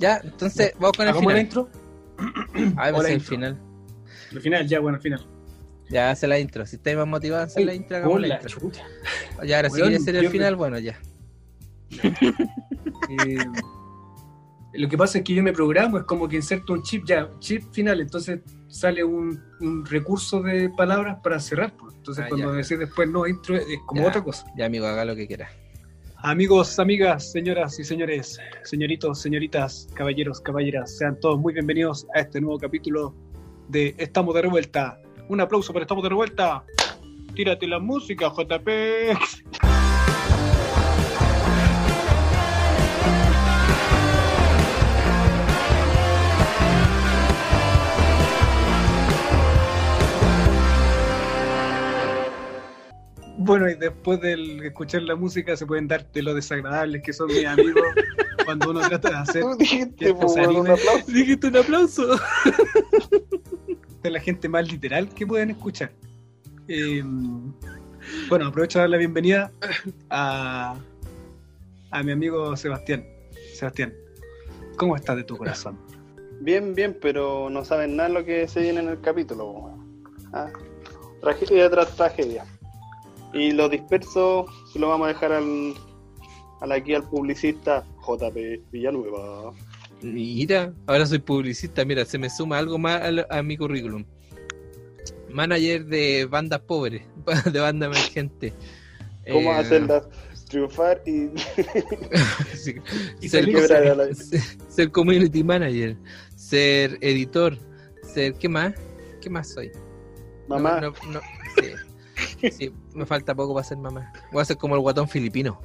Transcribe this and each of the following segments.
Ya, entonces vamos con el ¿Hagamos la final. intro? A ser el final. El final, ya, bueno, el final. Ya, hace la intro. Si estáis más motivados a hacer la intro, hagamos la intro. Ya, ahora si Weón, quieres hacer el final, bueno, ya. Eh, lo que pasa es que yo me programo, es como que inserto un chip ya, chip final, entonces sale un, un recurso de palabras para cerrar. pues. Entonces Ah, cuando decís después no intro es como Ya. otra cosa. Ya, amigo, haga lo que quiera. Amigos, amigas, señoras y señores, señoritos, señoritas, caballeros, caballeras, sean todos muy bienvenidos a este nuevo capítulo de Estamos de Revuelta. Un aplauso para Estamos de Revuelta. Tírate la música, JP. Bueno, y después de escuchar la música se pueden dar de lo desagradables que son mis amigos cuando uno trata de hacer Tú dijiste, que pues, un aplauso. Dijiste un aplauso. de la gente más literal que pueden escuchar. Eh, bueno, aprovecho de dar la bienvenida a, a mi amigo Sebastián. Sebastián, ¿cómo estás de tu corazón? Bien, bien, pero no saben nada lo que se viene en el capítulo. weón. Ah, tragedia tras tragedia. Y lo disperso se lo vamos a dejar al, al aquí al publicista JP Villanueva. Mira, ahora soy publicista. Mira, se me suma algo más a, a mi currículum. Manager de bandas pobres, de banda emergente. ¿Cómo Eh, hacerlas triunfar y sí, Y ser, la... ser- ser community manager, ser editor, ser. ¿Qué más? ¿Qué más soy? No, Mamá, no, no, sí. Sí, me falta poco para ser mamá. Voy a ser como el guatón filipino.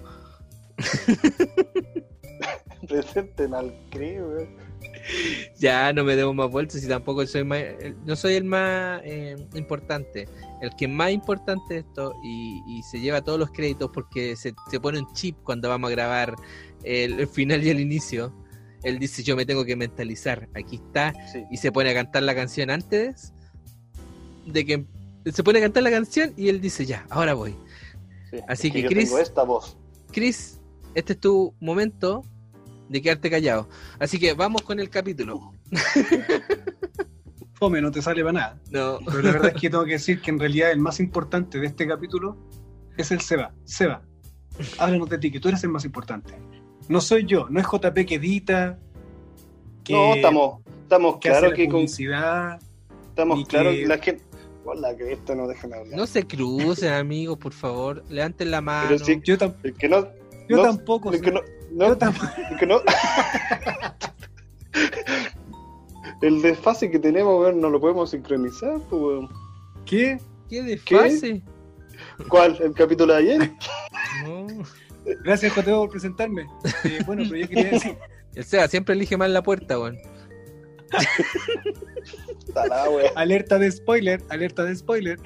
presenten al CRI. Ya no me debo más vueltas y tampoco soy más, el- no soy el más eh, importante. El que es más importante de esto y, y se lleva todos los créditos porque se, se pone un chip cuando vamos a grabar el, el final y el inicio. Él dice yo me tengo que mentalizar. Aquí está. Sí. Y se pone a cantar la canción antes de que se pone a cantar la canción y él dice ya, ahora voy. sí. Así Es que, yo Chris- tengo esta voz. Chris, este es tu momento de quedarte callado. Así que vamos con el capítulo. Fome, no te sale para nada. No. Pero la verdad es que tengo que decir que en realidad el más importante de este capítulo es el Seba. Seba, háblanos de ti, que tú eres el más importante. No soy yo, no es JP que edita, que, No, estamos, estamos que hace claros la que con, estamos que- que la gente. Hola, que esto no dejan hablar. No se crucen, amigos, por favor. Levanten la mano. Pero sí, Yo, tam- el que no. yo no- tampoco. el que no, yo no, tam- el que no. el desfase que tenemos, weón, no lo podemos sincronizar, pues, weón. ¿Qué? ¿Qué desfase? ¿Cuál? ¿El capítulo de ayer? No. Gracias, JP, por presentarme. Eh, bueno, pero yo quería decir, El Seba siempre elige mal la puerta, weón. Alerta de spoiler, alerta de spoiler.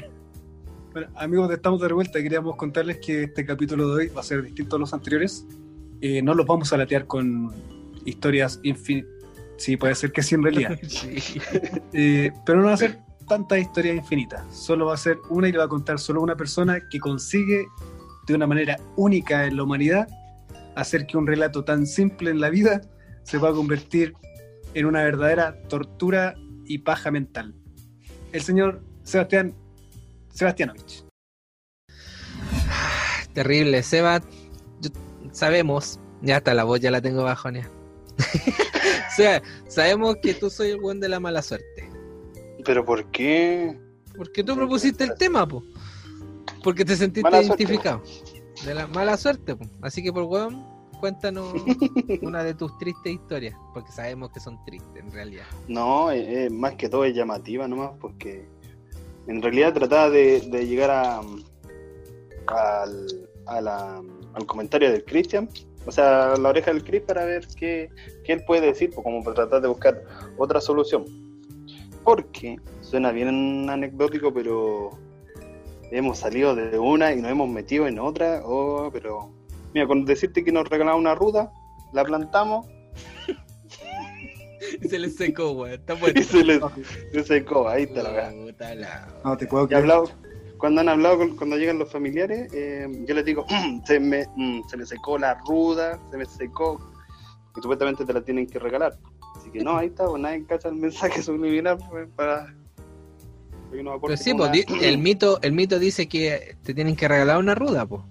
Bueno, amigos de Estamos de Revuelta, queríamos contarles que este capítulo de hoy va a ser distinto a los anteriores. Eh, no los vamos a latear con historias infinitas. Sí, puede ser que sí en realidad. Sí. Eh, pero no va a ser tantas historias infinitas. Solo va a ser una y le va a contar solo una persona que consigue de una manera única en la humanidad hacer que un relato tan simple en la vida se pueda convertir en una verdadera tortura y paja mental. El señor Sebastián Sebastianovich. Terrible, Seba. yo- sabemos. Ya hasta la voz ya la tengo bajonea. o sea, sabemos que tú soy el buen de la mala suerte. ¿Pero por qué? Porque tú propusiste el tema, po. Porque te sentiste Mala suerte, identificado. De la mala suerte, po. Así que por weón, cuéntanos una de tus tristes historias. Porque sabemos que son tristes en realidad. No, eh, eh, más que todo es llamativa nomás, porque en realidad trataba de, de llegar a, al, a la- al comentario del Christian, o sea, a la oreja del Chris para ver qué, qué él puede decir, pues, como para tratar de buscar otra solución. Porque suena bien anecdótico, pero hemos salido de una y nos hemos metido en otra, oh, pero mira, con decirte que nos regalaron una ruta, la plantamos Y se le secó. Está bueno. y se les se secó, ahí está la verdad. La- No te puedo creer. hablado, cuando han hablado, con- cuando llegan los familiares, eh, yo les digo, se, me, mm, se me secó la ruda, se me secó y supuestamente te la tienen que regalar. Así que no, ahí está, pues nadie cacha el mensaje subliminal pues, para... Pero sí, con pues, una- el mito, el mito dice que te tienen que regalar una ruda, pues.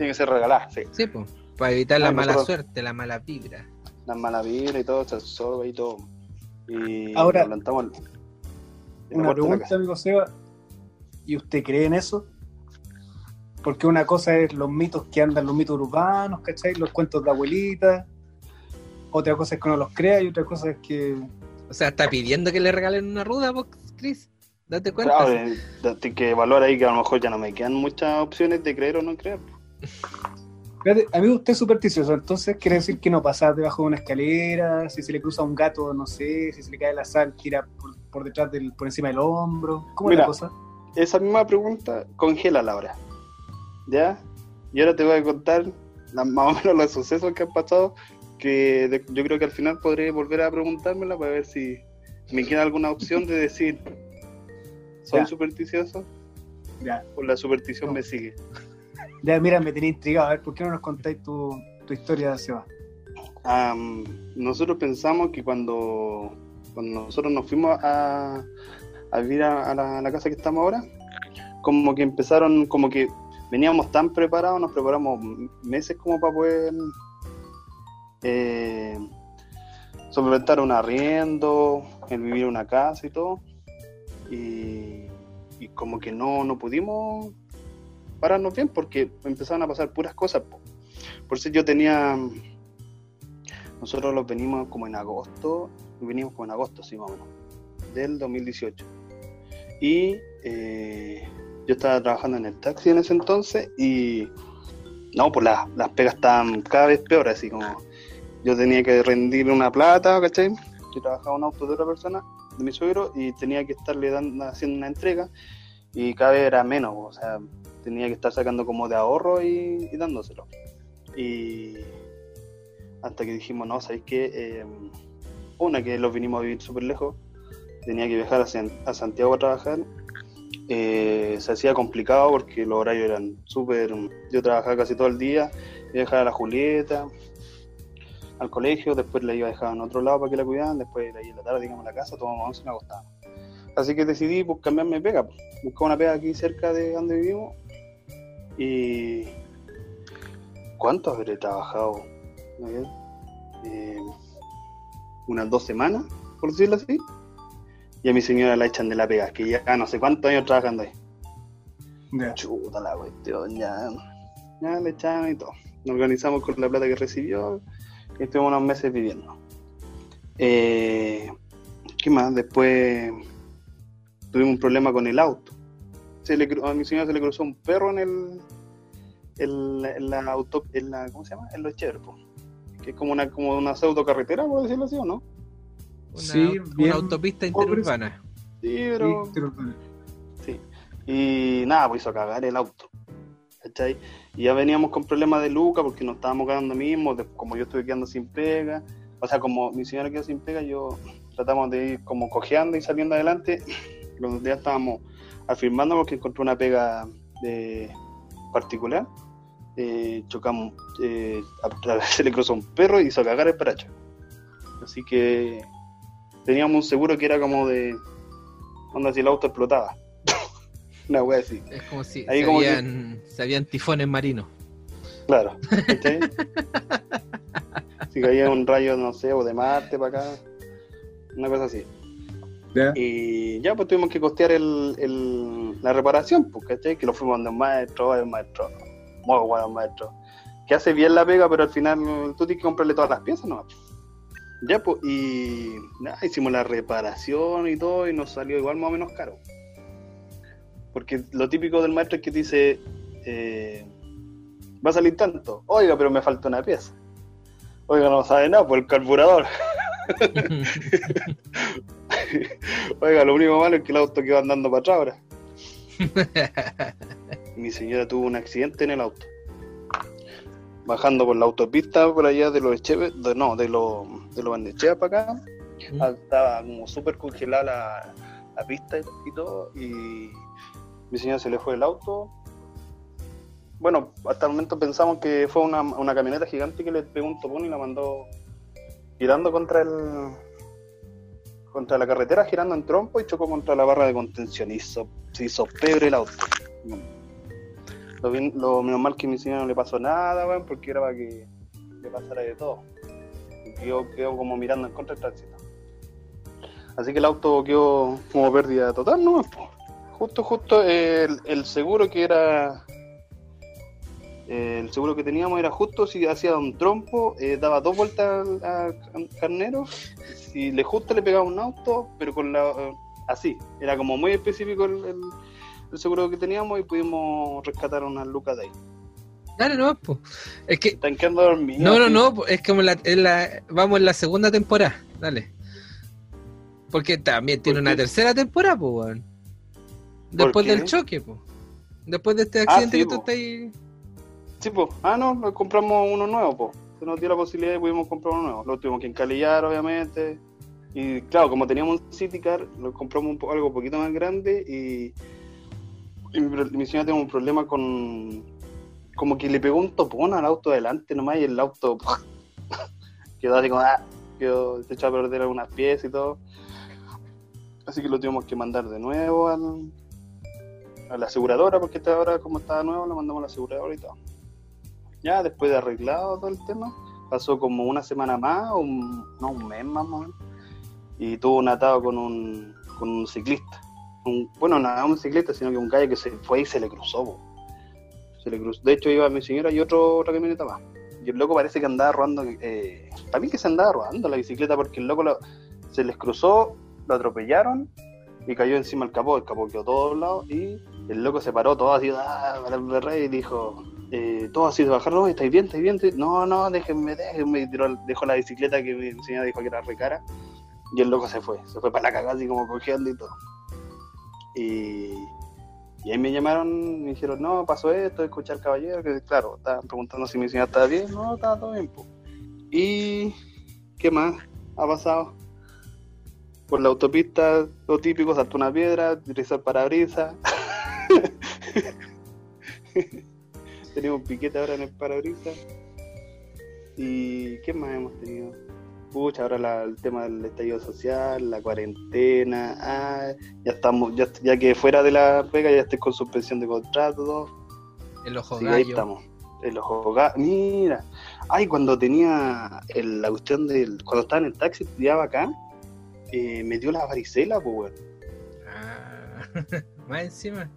Tiene que ser regalada, sí. Sí, pues. Para evitar la mala nosotros- suerte, la mala vibra. Las malas vibras y todo, se absorbe y todo. Y Ahora, plantamos la Una la pregunta, amigo Seba. ¿Y usted cree en eso? Porque una cosa es los mitos que andan, los mitos urbanos, ¿cachai? Los cuentos de abuelita. Otra cosa es que uno los crea y otra cosa es que... O sea, está pidiendo que le regalen una ruda, vos, Chris. Date cuenta. Claro, eh, hay que evaluar ahí que a lo mejor ya no me quedan muchas opciones de creer o no creer. Fíjate, amigo, usted es supersticioso, entonces quiere decir que no pasar debajo de una escalera, si se le cruza un gato, no sé, si se le cae la sal, tira por, por detrás del, por encima del hombro. ¿Cómo es Mira. la cosa? Esa misma pregunta congela la hora. ¿Ya? Y ahora te voy a contar la- más o menos los sucesos que han pasado que de- yo creo que al final podré volver a preguntármela para ver si me queda alguna opción de decir soy Ya. supersticioso Ya, o la superstición No. me sigue. Ya mira, me tenía intrigado. A ver, ¿por qué no nos contáis tu, tu historia, Seba? Nosotros pensamos que cuando, cuando nosotros nos fuimos a, vivir a, la, casa que estamos ahora, como que empezaron, como que veníamos tan preparados, nos preparamos meses como para poder eh, solventar un arriendo, el vivir una casa y todo. Y, y como que no, no pudimos pararnos bien porque empezaron a pasar puras cosas. po. Por eso yo tenía nosotros los venimos como en agosto, venimos como en agosto, sí, más o menos, del 2018. Y eh, yo estaba trabajando en el taxi en ese entonces y no, pues las, las pegas estaban cada vez peores, así como yo tenía que rendir una plata, ¿cachai? Yo trabajaba en un auto de otra persona, de mi suegro, y tenía que estarle dando, haciendo una entrega y cada vez era menos, o sea, tenía que estar sacando como de ahorro y, dándoselo. Y hasta que dijimos, no, ¿sabéis qué? Eh, una, que los vinimos a vivir súper lejos, tenía que viajar a Santiago a trabajar, eh, se hacía complicado porque los horarios eran súper... Yo trabajaba casi todo el día, iba a dejar a la Julieta al colegio, después la iba a dejar en otro lado para que la cuidaran, después la iba a la tarde, digamos, a la casa, tomamos once y me acostaba. Así que decidí pues, cambiarme de pega, pues. buscar una pega aquí cerca de donde vivimos y... ¿Cuánto habré trabajado? Eh, unas dos semanas, por decirlo así. Y a mi señora la echan de la pega, que ya no sé cuántos años trabajando ahí. Chuta la cuestión, ya. Ya le echaron y todo. Nos organizamos con la plata que recibió y estuvimos unos meses viviendo. Eh, ¿Qué más? Después tuvimos un problema con el auto. Se le, a mi señora se le cruzó un perro en el. En la, en la auto. En la, ¿Cómo se llama? En los Cherpos. Que es como una, como una pseudo carretera, por decirlo así, ¿o no? Una, Sí, una autopista interurbana. Sí, pero. Sí. Y nada, pues hizo cagar el auto. ¿Cachai? Y ya veníamos con problemas de Luca porque nos estábamos quedando mismos, de- como yo estuve quedando sin pega. O sea, como mi señora quedó sin pega, yo tratamos de ir como cojeando y saliendo adelante. Los días estábamos afirmando porque encontré una pega de particular. Eh, chocamos, eh, a- se le cruzó un perro y hizo cagar el paracho. Así que teníamos un seguro que era como de onda si el auto explotaba. Una wea así, Es como si Ahí se, como que- habían tifones marinos. claro. si caía un rayo, no sé, o de Marte para acá, una cosa así. Ya. Y ya pues tuvimos que costear el, el- la reparación, pues, ¿cachai? Que lo fuimos donde un maestro, el maestro, muy bueno el maestro, que hace bien la pega, pero al final tú tienes que comprarle todas las piezas, ¿no? Ya pues, y nada, hicimos la reparación y todo, y nos salió igual más o menos caro. Porque lo típico del maestro es que dice, eh, va a salir tanto, oiga, pero me falta una pieza. Oiga, no sabe nada, por el carburador. Oiga, lo único malo es que el auto quedó andando para atrás ahora. Mi señora tuvo un accidente en el auto. Bajando por la autopista por allá de los Echeves, de- no, de los de los Bandechea para acá. Mm. Ah, Estaba como súper congelada la, la pista y, y todo. Y mi señora se le fue el auto. Bueno, hasta el momento pensamos que fue una, una camioneta gigante que le pegó un topón y la mandó girando contra el contra la carretera, girando en trompo y chocó contra la barra de contención. Hizo, se hizo pebre el auto. Lo, bien- lo menos mal que a mi señora no le pasó nada, weón, porque era para que le pasara de todo. Y quedó, quedó como mirando en contra del tránsito. Así que el auto quedó como pérdida total, ¿no? Justo, justo, el, el seguro que era. Eh, el seguro que teníamos era justo si hacía un trompo, eh, daba dos vueltas al- a, a Carnero, si le justo le pegaba un auto, pero con la. eh, así, era como muy específico el, el- el seguro que teníamos y pudimos rescatar unas lucas de ahí. Dale, no, pues. Es que. Están quedando dormidos. No, no, sí. no, po, es como la, Vamos en la segunda temporada. Dale. Porque también tiene ¿Por una tercera temporada, pues, weón. ¿Por Después del choque, pues. Después de este Ah, accidente sí, que tú po. estás ahí. Sí, pues. Ah, no, compramos uno nuevo, pues. Se nos dio la posibilidad y pudimos comprar uno nuevo. Lo tuvimos que encalillar, obviamente. Y claro, como teníamos un City Car, lo compramos un po- algo un poquito más grande y, mi, señora tiene un problema con. Como que le pegó un topón al auto adelante nomás y el auto quedó así como. Ah, quedó, se echó a perder algunas piezas y todo. Así que lo tuvimos que mandar de nuevo al, a la aseguradora, porque esta ahora como estaba nuevo, lo mandamos a la aseguradora y todo. Ya después de arreglado todo el tema, pasó como una semana más, un, no, un mes más, o menos, y tuvo un atado con un, con un ciclista. Bueno, no un ciclista, sino que un gallo que se fue y se le cruzó. Se le cruzó. De hecho, iba mi señora y otro, otra camioneta más. Y el loco parece que andaba rodando. Eh, para mí que se andaba rodando la bicicleta porque el loco lo- se les cruzó, lo atropellaron y cayó encima el capó. El capó quedó todo doblado y el loco se paró todo así, ah, y dijo, eh, todo así de bajar, no, ¿estáis bien? ¿Estáis bien? ¿Estáis-?" No, no, déjenme, déjenme. Dejó la bicicleta que mi señora dijo que era recara. Y el loco se fue, se fue para la cagada así como cojeando y todo. Y, y ahí me llamaron, me dijeron, no, pasó esto, escuchar caballero, que claro, estaban preguntando si mi señora estaba bien, no, estaba todo bien. Y, ¿qué más ha pasado? Por la autopista, lo típico, saltó una piedra, utilizó el parabrisas. Tenemos un piquete ahora en el parabrisas. ¿Y qué más hemos tenido? Pucha, ahora la- el tema del estallido social, la cuarentena, ah, ya estamos, ya, ya que fuera de la pega ya estoy con suspensión de contrato. El ojo Sí, ahí estamos. El ojo Mira, ay, cuando tenía el- la cuestión del. Cuando estaba en el taxi, estudiaba acá, eh, me dio la varicela, pues, weón. Ah, más encima.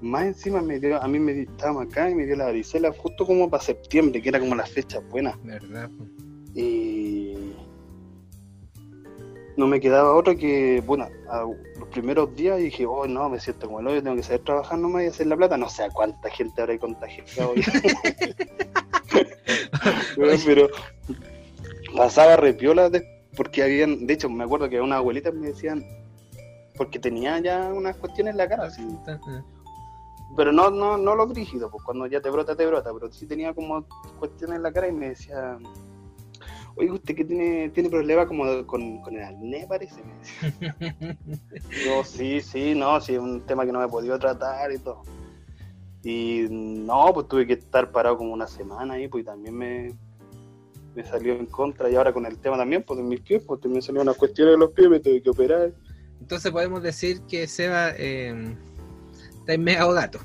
Más encima me dio, a mí me estábamos acá y me dio la varicela justo como para septiembre, que era como la fecha buena. ¿Verdad? Y no me quedaba otra que, bueno, a los primeros días dije, oh no, me siento como el hoyo, tengo que saber trabajar nomás y hacer la plata. No sé a cuánta gente habrá contagiado. Weón, pero pasaba repiola de- porque habían, de hecho me acuerdo que unas abuelitas me decían, porque tenía ya unas cuestiones en la cara, así, pero no, no, no lo brígido, pues cuando ya te brota, te brota, pero sí tenía como cuestiones en la cara y me decía, oye, usted que tiene, tiene problema como con, con el acné, parece. Yo, sí, sí, no, sí, es un tema que no me he podido tratar y todo. Y no, pues tuve que estar parado como una semana ahí, pues y también me, me salió en contra. Y ahora con el tema también, pues de mis pies, pues también salió una cuestión de los pies, me tuve que operar. Entonces podemos decir que Seba eh, está en mega gato.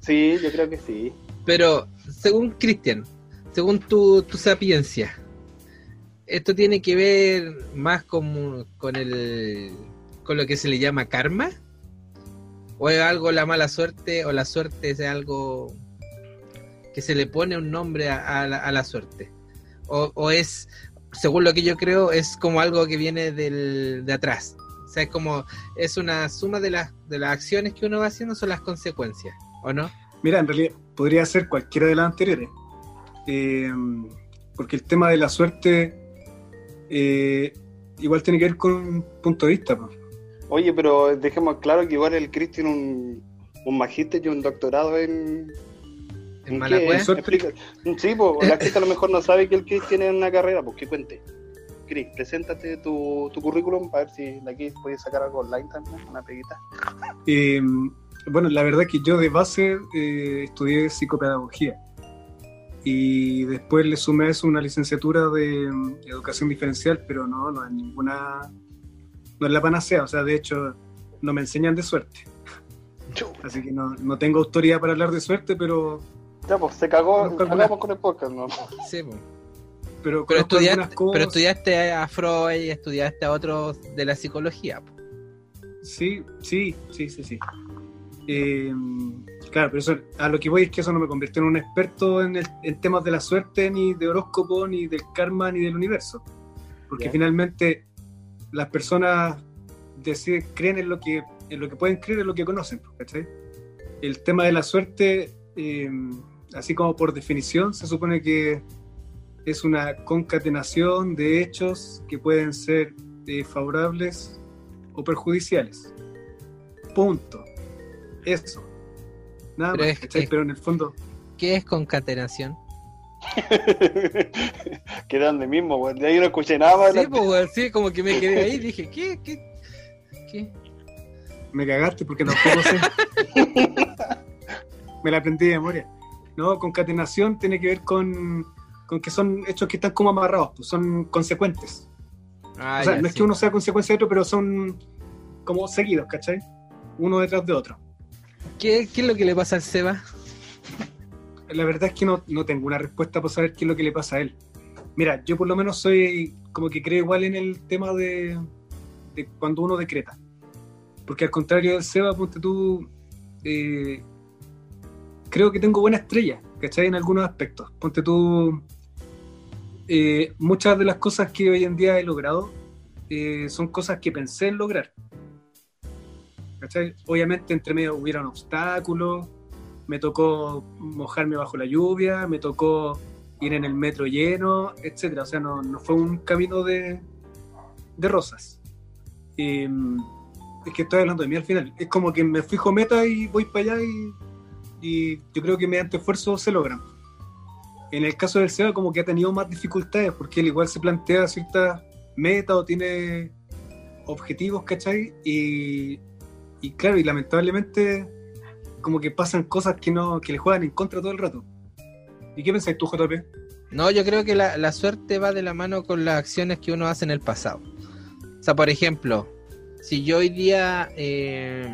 Sí, yo creo que sí. Pero según Cristian, según tu, tu sapiencia, ¿esto tiene que ver más con, con, el, con lo que se le llama karma? ¿O es algo la mala suerte o la suerte es algo que se le pone un nombre a, a la, a la suerte? O, o es, según lo que yo creo, es como algo que viene del, de atrás? O sea, es como, es una suma de las, de las acciones que uno va haciendo, son las consecuencias, ¿o no? Mira, en realidad podría ser cualquiera de las anteriores. Eh, porque el tema de la suerte eh, igual tiene que ver con un punto de vista. pues. Oye, pero dejemos claro que igual el Chris tiene un, un magíster y un doctorado en... En ¿en. Sí, pues la gente a lo mejor no sabe que el Chris tiene una carrera, pues que cuente. Chris, preséntate tu, tu currículum para ver si de aquí puedes sacar algo online también, una peguita. Eh, bueno, la verdad que yo de base eh, estudié psicopedagogía. Y después le sumé a eso una licenciatura de mm, educación diferencial, pero no, no es ninguna, no es la panacea, o sea, de hecho, no me enseñan de suerte. Así que no, no tengo autoridad para hablar de suerte, pero Ya, pues se cagó, cagamos con el podcast, ¿no? Sí, po. Pero, pero, estudiaste, cosas. pero estudiaste a Freud y estudiaste a otros de la psicología. Sí, sí, sí, sí, sí. Eh, claro, pero eso, a lo que voy es que eso no me convirtió en un experto en, el- en temas de la suerte, ni de horóscopo, ni del karma, ni del universo. Porque Ya. finalmente las personas deciden, creen en lo que en lo que pueden creer, en lo que conocen. ¿cachai? El tema de la suerte, eh, así como por definición, se supone que es una concatenación de hechos que pueden ser eh, favorables o perjudiciales. Punto. Eso. Nada Pero más, es- ¿cachai? es- Pero en el fondo, ¿Qué es concatenación? que eran de mismo, güey. De ahí no escuché nada más. Sí, pues, weón, sí, como que me quedé ahí y dije, ¿qué? ¿Qué? ¿Qué? me cagaste porque tampoco sé. me la aprendí de memoria. No, concatenación tiene que ver con, con que son hechos que están como amarrados, pues son consecuentes. Ah, o sea, ya, no es sí. que uno sea consecuencia de otro, pero son como seguidos, ¿cachai? Uno detrás de otro. ¿Qué, ¿Qué es lo que le pasa al Seba? La verdad es que no, no tengo una respuesta para saber qué es lo que le pasa a él. Mira, yo por lo menos soy como que creo igual en el tema de, de cuando uno decreta. Porque al contrario del Seba, ponte tú, eh, creo que tengo buena estrella, ¿cachai? En algunos aspectos. Ponte tú, eh, muchas de las cosas que hoy en día he logrado eh, son cosas que pensé en lograr. ¿Cachai? Obviamente entre medio hubieron obstáculos, me tocó mojarme bajo la lluvia, me tocó ir en el metro lleno, etcétera. O sea, no, no fue un camino de, de rosas. Eh, es que estoy hablando de mí al final. Es como que me fijo meta y voy para allá y, y yo creo que mediante esfuerzo se logran. En el caso del Seba como que ha tenido más dificultades porque él igual se plantea ciertas metas o tiene objetivos, ¿cachai? Y, y claro, y lamentablemente como que pasan cosas que no que le juegan en contra todo el rato. ¿Y qué pensáis tú, JP? No, yo creo que la, la suerte va de la mano con las acciones que uno hace en el pasado. O sea, por ejemplo, si yo hoy día eh,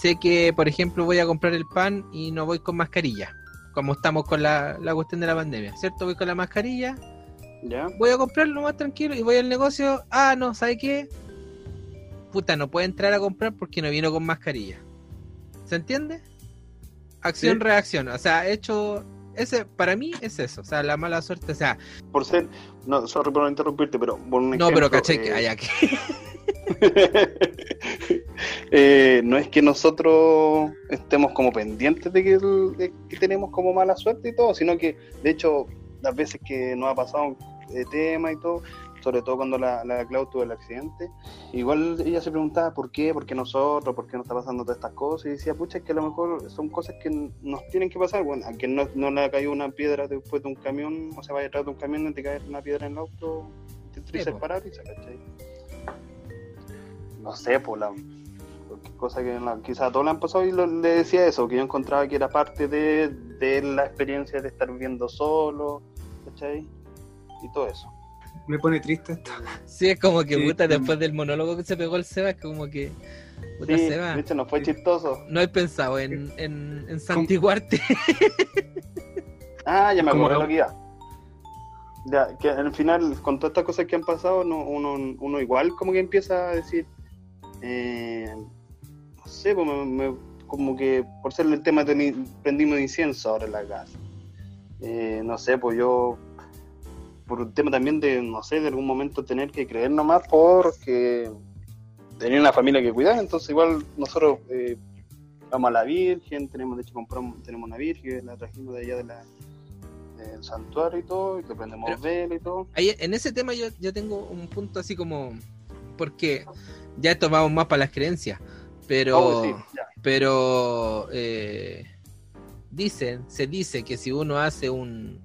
sé que, por ejemplo, voy a comprar el pan y no voy con mascarilla, como estamos con la, la cuestión de la pandemia, ¿cierto? Voy con la mascarilla, ¿Ya? voy a comprarlo más tranquilo y voy al negocio, ah, no, ¿sabe qué? Puta, no puede entrar a comprar porque no vino con mascarilla. ¿Se entiende? Acción, Sí. reacción. O sea, hecho. Ese, para mí es eso. O sea, la mala suerte. O sea, Por ser. No, sorry por interrumpirte, pero por un no, pero caché que. eh, ay, aquí. Eh, no es que nosotros estemos como pendientes de que, el- de que tenemos como mala suerte y todo, sino que de hecho las veces que nos ha pasado eh, tema y todo, sobre todo cuando la, la Clau tuvo el accidente, igual ella se preguntaba por qué, por qué nosotros, por qué nos está pasando todas estas cosas y decía, pucha, es que a lo mejor son cosas que nos tienen que pasar, bueno, a quien no, no le ha caído una piedra después de un camión, o sea, vaya atrás de un camión y te cae una piedra en el auto, te triza el po. parabrisas, ¿cachai? no sé, por la cosa que la- quizás a todos le han pasado y lo- le decía eso, que yo encontraba que era parte de, de la experiencia de estar viviendo solo, ¿cachai? Y todo eso. Me pone triste esto. Sí, es como que Sí, puta, después del monólogo que se pegó el Seba, es como que. Puta, Sí, Seba. de hecho no fue Sí. chistoso. No he pensado en, en, en santiguarte. Ah, ya me no. lo que iba. Ya, que al final, con todas estas cosas que han pasado, no- uno, uno igual como que empieza a decir, eh, no sé, pues me- me- como que por ser el tema prendimos incienso ahora en la casa. Eh, no sé, pues yo, por un tema también de, no sé, de algún momento tener que creer nomás porque tenía una familia que cuidar, entonces igual nosotros eh, vamos a la Virgen, tenemos, de hecho compramos, tenemos una Virgen, la trajimos de allá de la, del santuario y todo, y que prendemos vela y todo. Ahí, en ese tema yo, yo tengo un punto así como. Porque ya esto vamos más para las creencias. Pero. Oh, sí. Pero. eh, dicen, se dice que si uno hace un.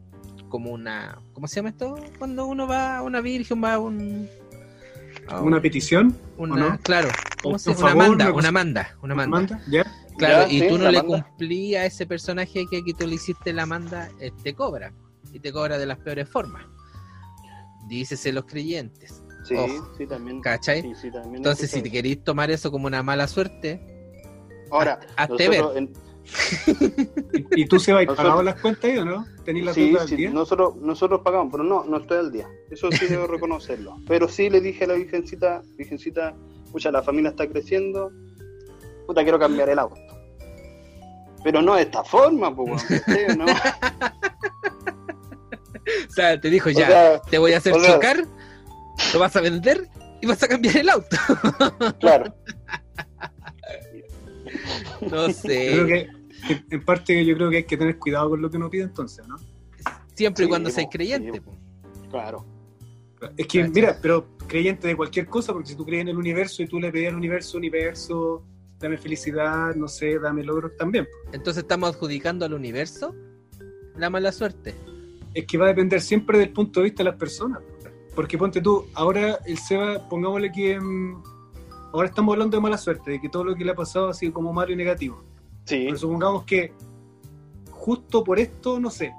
Como una. ¿Cómo se llama esto? Cuando uno va a una virgen, va a un. a ¿Una un- petición? una- ¿o no? Claro, ¿cómo Un se llama? favor, Una manda, una una manda, una manda. ¿Manda? ¿Ya? Claro, Ya, y sí, tú no le manda. cumplías a ese personaje que, que tú le hiciste la manda, eh, te cobra. Y te cobra de las peores formas. Dícese los creyentes. Sí, Ojo. sí, también. ¿Cachai? Sí, sí, también Entonces, si te queréis tomar eso como una mala suerte, Ahora, hazte ver. en- ¿Y, y tú se vas Nosotros- pagado las cuentas ahí o no? ¿Tenís la sí, al sí, día? nosotros, nosotros pagamos, pero no, no estoy al día. Eso sí debo reconocerlo. Pero sí le dije a la virgencita, virgencita, escucha, la familia está creciendo, puta, quiero cambiar el auto. Pero no de esta forma, pues. O sea, te dijo O ya, sea, te voy a hacer o sea- chocar, lo vas a vender y vas a cambiar el auto. claro. No sé. creo que, que en parte yo creo que hay que tener cuidado con lo que uno pide entonces, ¿no? Siempre y Sí, cuando seas creyente. sí. Claro. Es que, mira, pero creyente de cualquier cosa, porque si tú crees en el universo y tú le pedías al universo, universo, dame felicidad, no sé, dame logros también. Entonces estamos adjudicando al universo la mala suerte. Es que va a depender siempre del punto de vista de las personas. Porque ponte tú, ahora el Seba, pongámosle que mm, ahora estamos hablando de mala suerte, de que todo lo que le ha pasado ha sido como malo y negativo. Sí, Pero supongamos que justo por esto, no sé,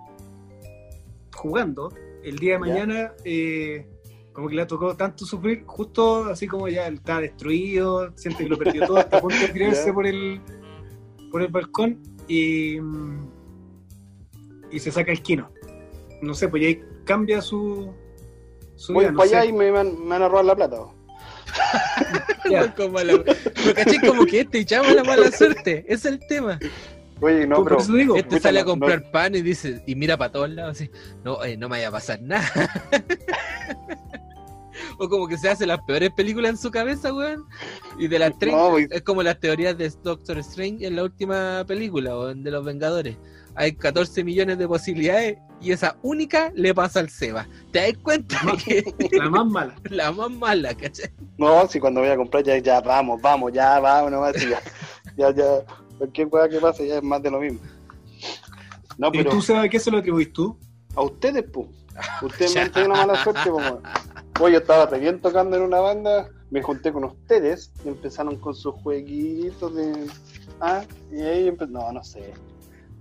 jugando, el día de mañana, eh, como que le ha tocado tanto sufrir, justo así como ya él está destruido, siente que lo perdió todo, está a punto de tirarse por el, por el balcón y, mm, y se saca el quino. No sé, pues ya ahí cambia su, voy no para allá y me van, me van a robar la plata. Como la- Pero caché como que este llama la mala suerte. Es el tema. Oye, no, pero digo, Este sale a no- comprar pan y dice, y mira para todos lados así, no, eh, no me vaya a pasar nada. o como que se hace las peores películas en su cabeza, weón. Y de las 30, No, voy- es como las teorías de Doctor Strange en la última película, o de los Vengadores. Hay 14 millones de posibilidades y esa única le pasa al Seba. ¿Te das cuenta? Ma- que la más mala. la más mala, ¿cachai? No, si cuando voy a comprar ya, ya vamos, vamos, ya vamos, nomás, ya, ya, ya, cualquier cosa que pase ya es más de lo mismo. No, ¿Y tú, Seba, qué se lo atribuís tú? a ustedes, pues, ustedes me han tenido una mala suerte, como, oye, yo estaba re bien tocando en una banda, me junté con ustedes, y empezaron con sus jueguitos de, ah, y ahí empezó, no, no sé,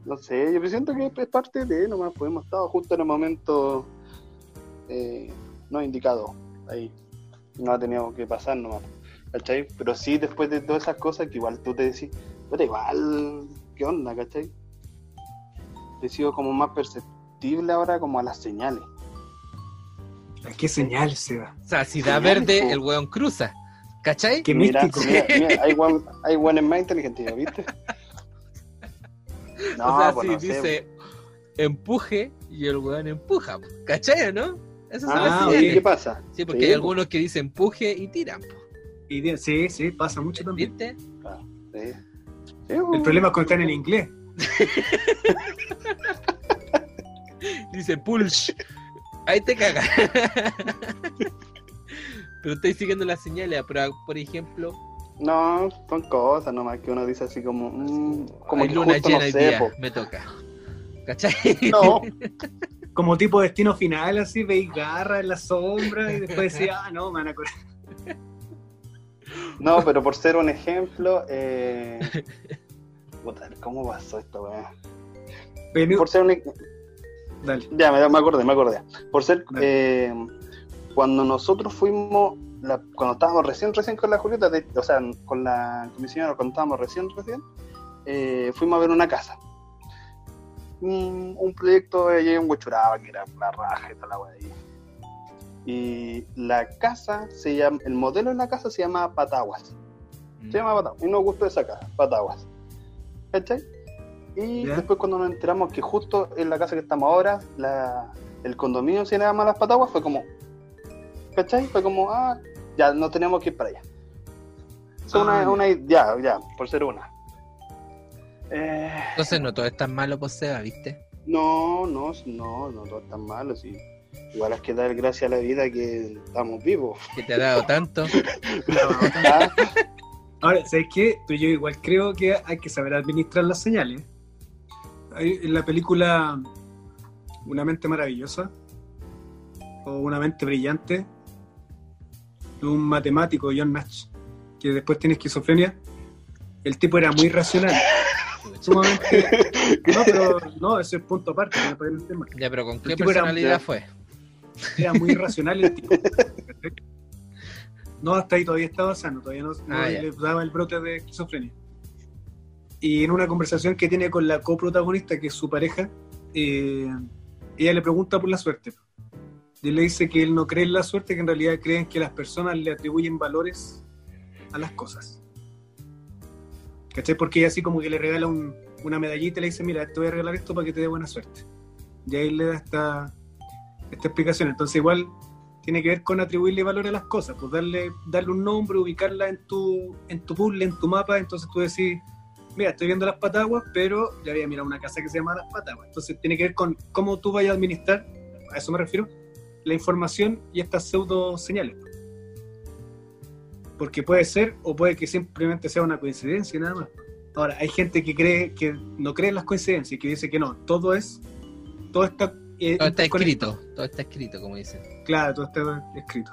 no sé, yo siento que es parte de, nomás, pues hemos estado justo en el momento eh, no indicado, ahí, no ha tenido que pasar nomás. ¿cachai? Pero sí, después de todas esas cosas, que igual tú te decís, pero igual, ¿qué onda, cachai? He sido como más perceptible ahora como a las señales. ¿Qué señal, Seba? O sea, si da verde, po. el weón cruza. ¿Cachai? Qué mira, místico. mira, mira, hay buen, hay más inteligentes, ¿viste? No, o sea, pues si no sé, dice empuje y el weón empuja. ¿cachai o no? Son Ah, Ah, oye. ¿qué pasa? Sí, porque Sí, hay po. algunos que dicen empuje y tiran, po. Y de- sí, sí, pasa mucho también. ¿viste? Sí. Sí, El problema es cuando están en inglés. Dice pulsh. Ahí te caga. Pero estoy siguiendo las señales, pero por ejemplo, No, son cosas nomás que uno dice así como, mm, como hay que luna justo llena no sé, día, po. me toca. ¿Cachai? No, Como tipo destino final, así, veis garra en la sombra y después decís, ah, no, me van a correr. no, pero por ser un ejemplo, eh... ¿cómo pasó esto, weón? Vení- Por ser un, Dale. Ya, me, me acordé, me acordé. Por ser, eh, cuando nosotros fuimos, la- cuando estábamos recién, recién con la Julieta, de- o sea, con la con mi señora, cuando estábamos recién, recién, eh, fuimos a ver una casa. Un, un proyecto de allí en Huachuraba, que era la raja y toda la wea. Y la casa se llama, el modelo de la casa se llama Pataguas. Se llama Pataguas. Y nos gustó esa casa, Pataguas. ¿Cachai? Y después cuando nos enteramos que justo en la casa que estamos ahora, la, el condominio se llama Las Pataguas, fue como, ¿cachai? Fue como, ah, ya, no tenemos que ir para allá. Es Ah, una, ya. una, ya, ya, por ser una. Eh, Entonces no todo es tan malo por Seba, ¿viste? no, no, no, no todo es tan malo, sí. Igual es que dar gracias a la vida que estamos vivos. Que te ha dado tanto. Ah, Ahora, ¿sabes qué? Pues yo igual creo que hay que saber administrar las señales. Hay- en la película Una mente maravillosa o Una mente brillante de un matemático, John Nash, que después tiene esquizofrenia, el tipo era muy racional. Sumamente. No, pero no, ese es punto aparte. me parece el tema. Ya, pero ¿con qué era- personalidad fue? Era muy racional el tipo. No, hasta ahí todavía estaba sano, todavía no, no Ah, le daba el brote de esquizofrenia. Y en una conversación que tiene con la coprotagonista, que es su pareja, eh, ella le pregunta por la suerte. Y le dice que él no cree en la suerte, que en realidad creen que las personas le atribuyen valores a las cosas. ¿Cachai? Porque ella así como que le regala un- una medallita y le dice, mira, te voy a regalar esto para que te dé buena suerte. Y ahí le da esta, esta explicación. Entonces igual tiene que ver con atribuirle valor a las cosas, pues darle, darle un nombre, ubicarla en tu, en tu puzzle, en tu mapa, entonces tú decís, mira, estoy viendo las pataguas, pero ya había mirado una casa que se llama Las Pataguas. Entonces tiene que ver con cómo tú vayas a administrar, a eso me refiero, la información y estas pseudo señales. Porque puede ser o puede que simplemente sea una coincidencia nada más. Ahora, hay gente que cree que no cree en las coincidencias y que dice que no, todo es, todo está, eh, Todo está escrito, todo está escrito, como dicen. Claro, todo está escrito.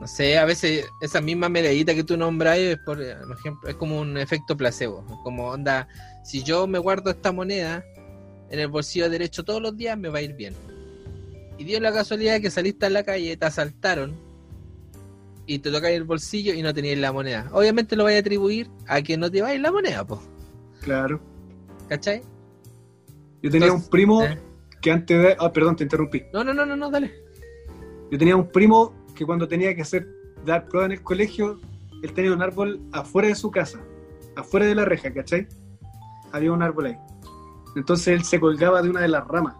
No sé, a veces esa misma medallita que tú nombras es, por ejemplo, es como un efecto placebo. Como onda, si yo me guardo esta moneda en el bolsillo derecho todos los días, me va a ir bien. Y dio la casualidad que saliste a la calle, te asaltaron y te toca el bolsillo y no tenías la moneda. Obviamente lo vais a atribuir a que no te vaya la moneda, po. Claro. ¿Cachai? Yo tenía Entonces, un primo eh. que antes de... Ah, perdón, te interrumpí. No, no, no, no, no, dale. Yo tenía un primo que cuando tenía que hacer dar prueba en el colegio, él tenía un árbol afuera de su casa, afuera de la reja, ¿cachai? Había un árbol ahí. Entonces él se colgaba de una de las ramas,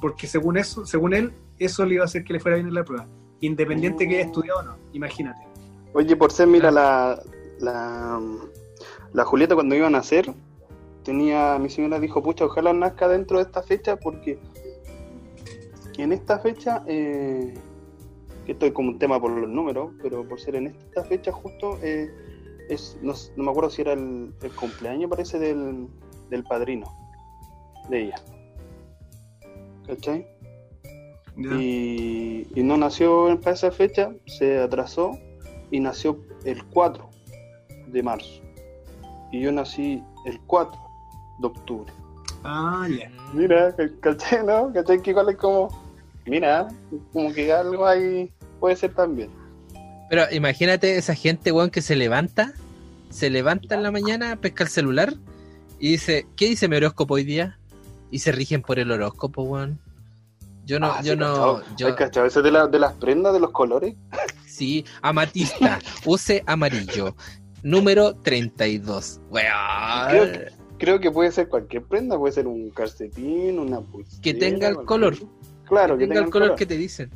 porque según eso, según él, eso le iba a hacer que le fuera bien en la prueba, independiente que haya estudiado o no, imagínate. Oye, por ser, mira, la, la, la Julieta cuando iban a nacer, tenía, mi señora dijo, pucha, ojalá nazca dentro de esta fecha, porque en esta fecha, eh, que esto es como un tema por los números, pero por ser en esta fecha justo, eh, es, no, no me acuerdo si era el, el cumpleaños, parece, del, del padrino de ella. ¿Cachai? y, y no nació para esa fecha, se atrasó y nació el 4 de marzo. Y yo nací el 4 de octubre. Ah, ya. Mira, ¿cachai? ¿No? ¿Cachai? Que igual es como, mira, como que algo ahí puede ser también. Pero imagínate esa gente, weón, que se levanta, se levanta en la mañana, pesca el celular y dice, ¿qué dice mi horóscopo hoy día? Y se rigen por el horóscopo, weón. Yo no, Ah, yo sí, no, yo, Ay, cachao, ese de, la- de las prendas, de los colores. sí, amatista, use amarillo, número 32, weón. Creo Creo que puede ser cualquier prenda, puede ser un calcetín, una pulsera. Que tenga el color. Claro, que tenga el color que te dicen.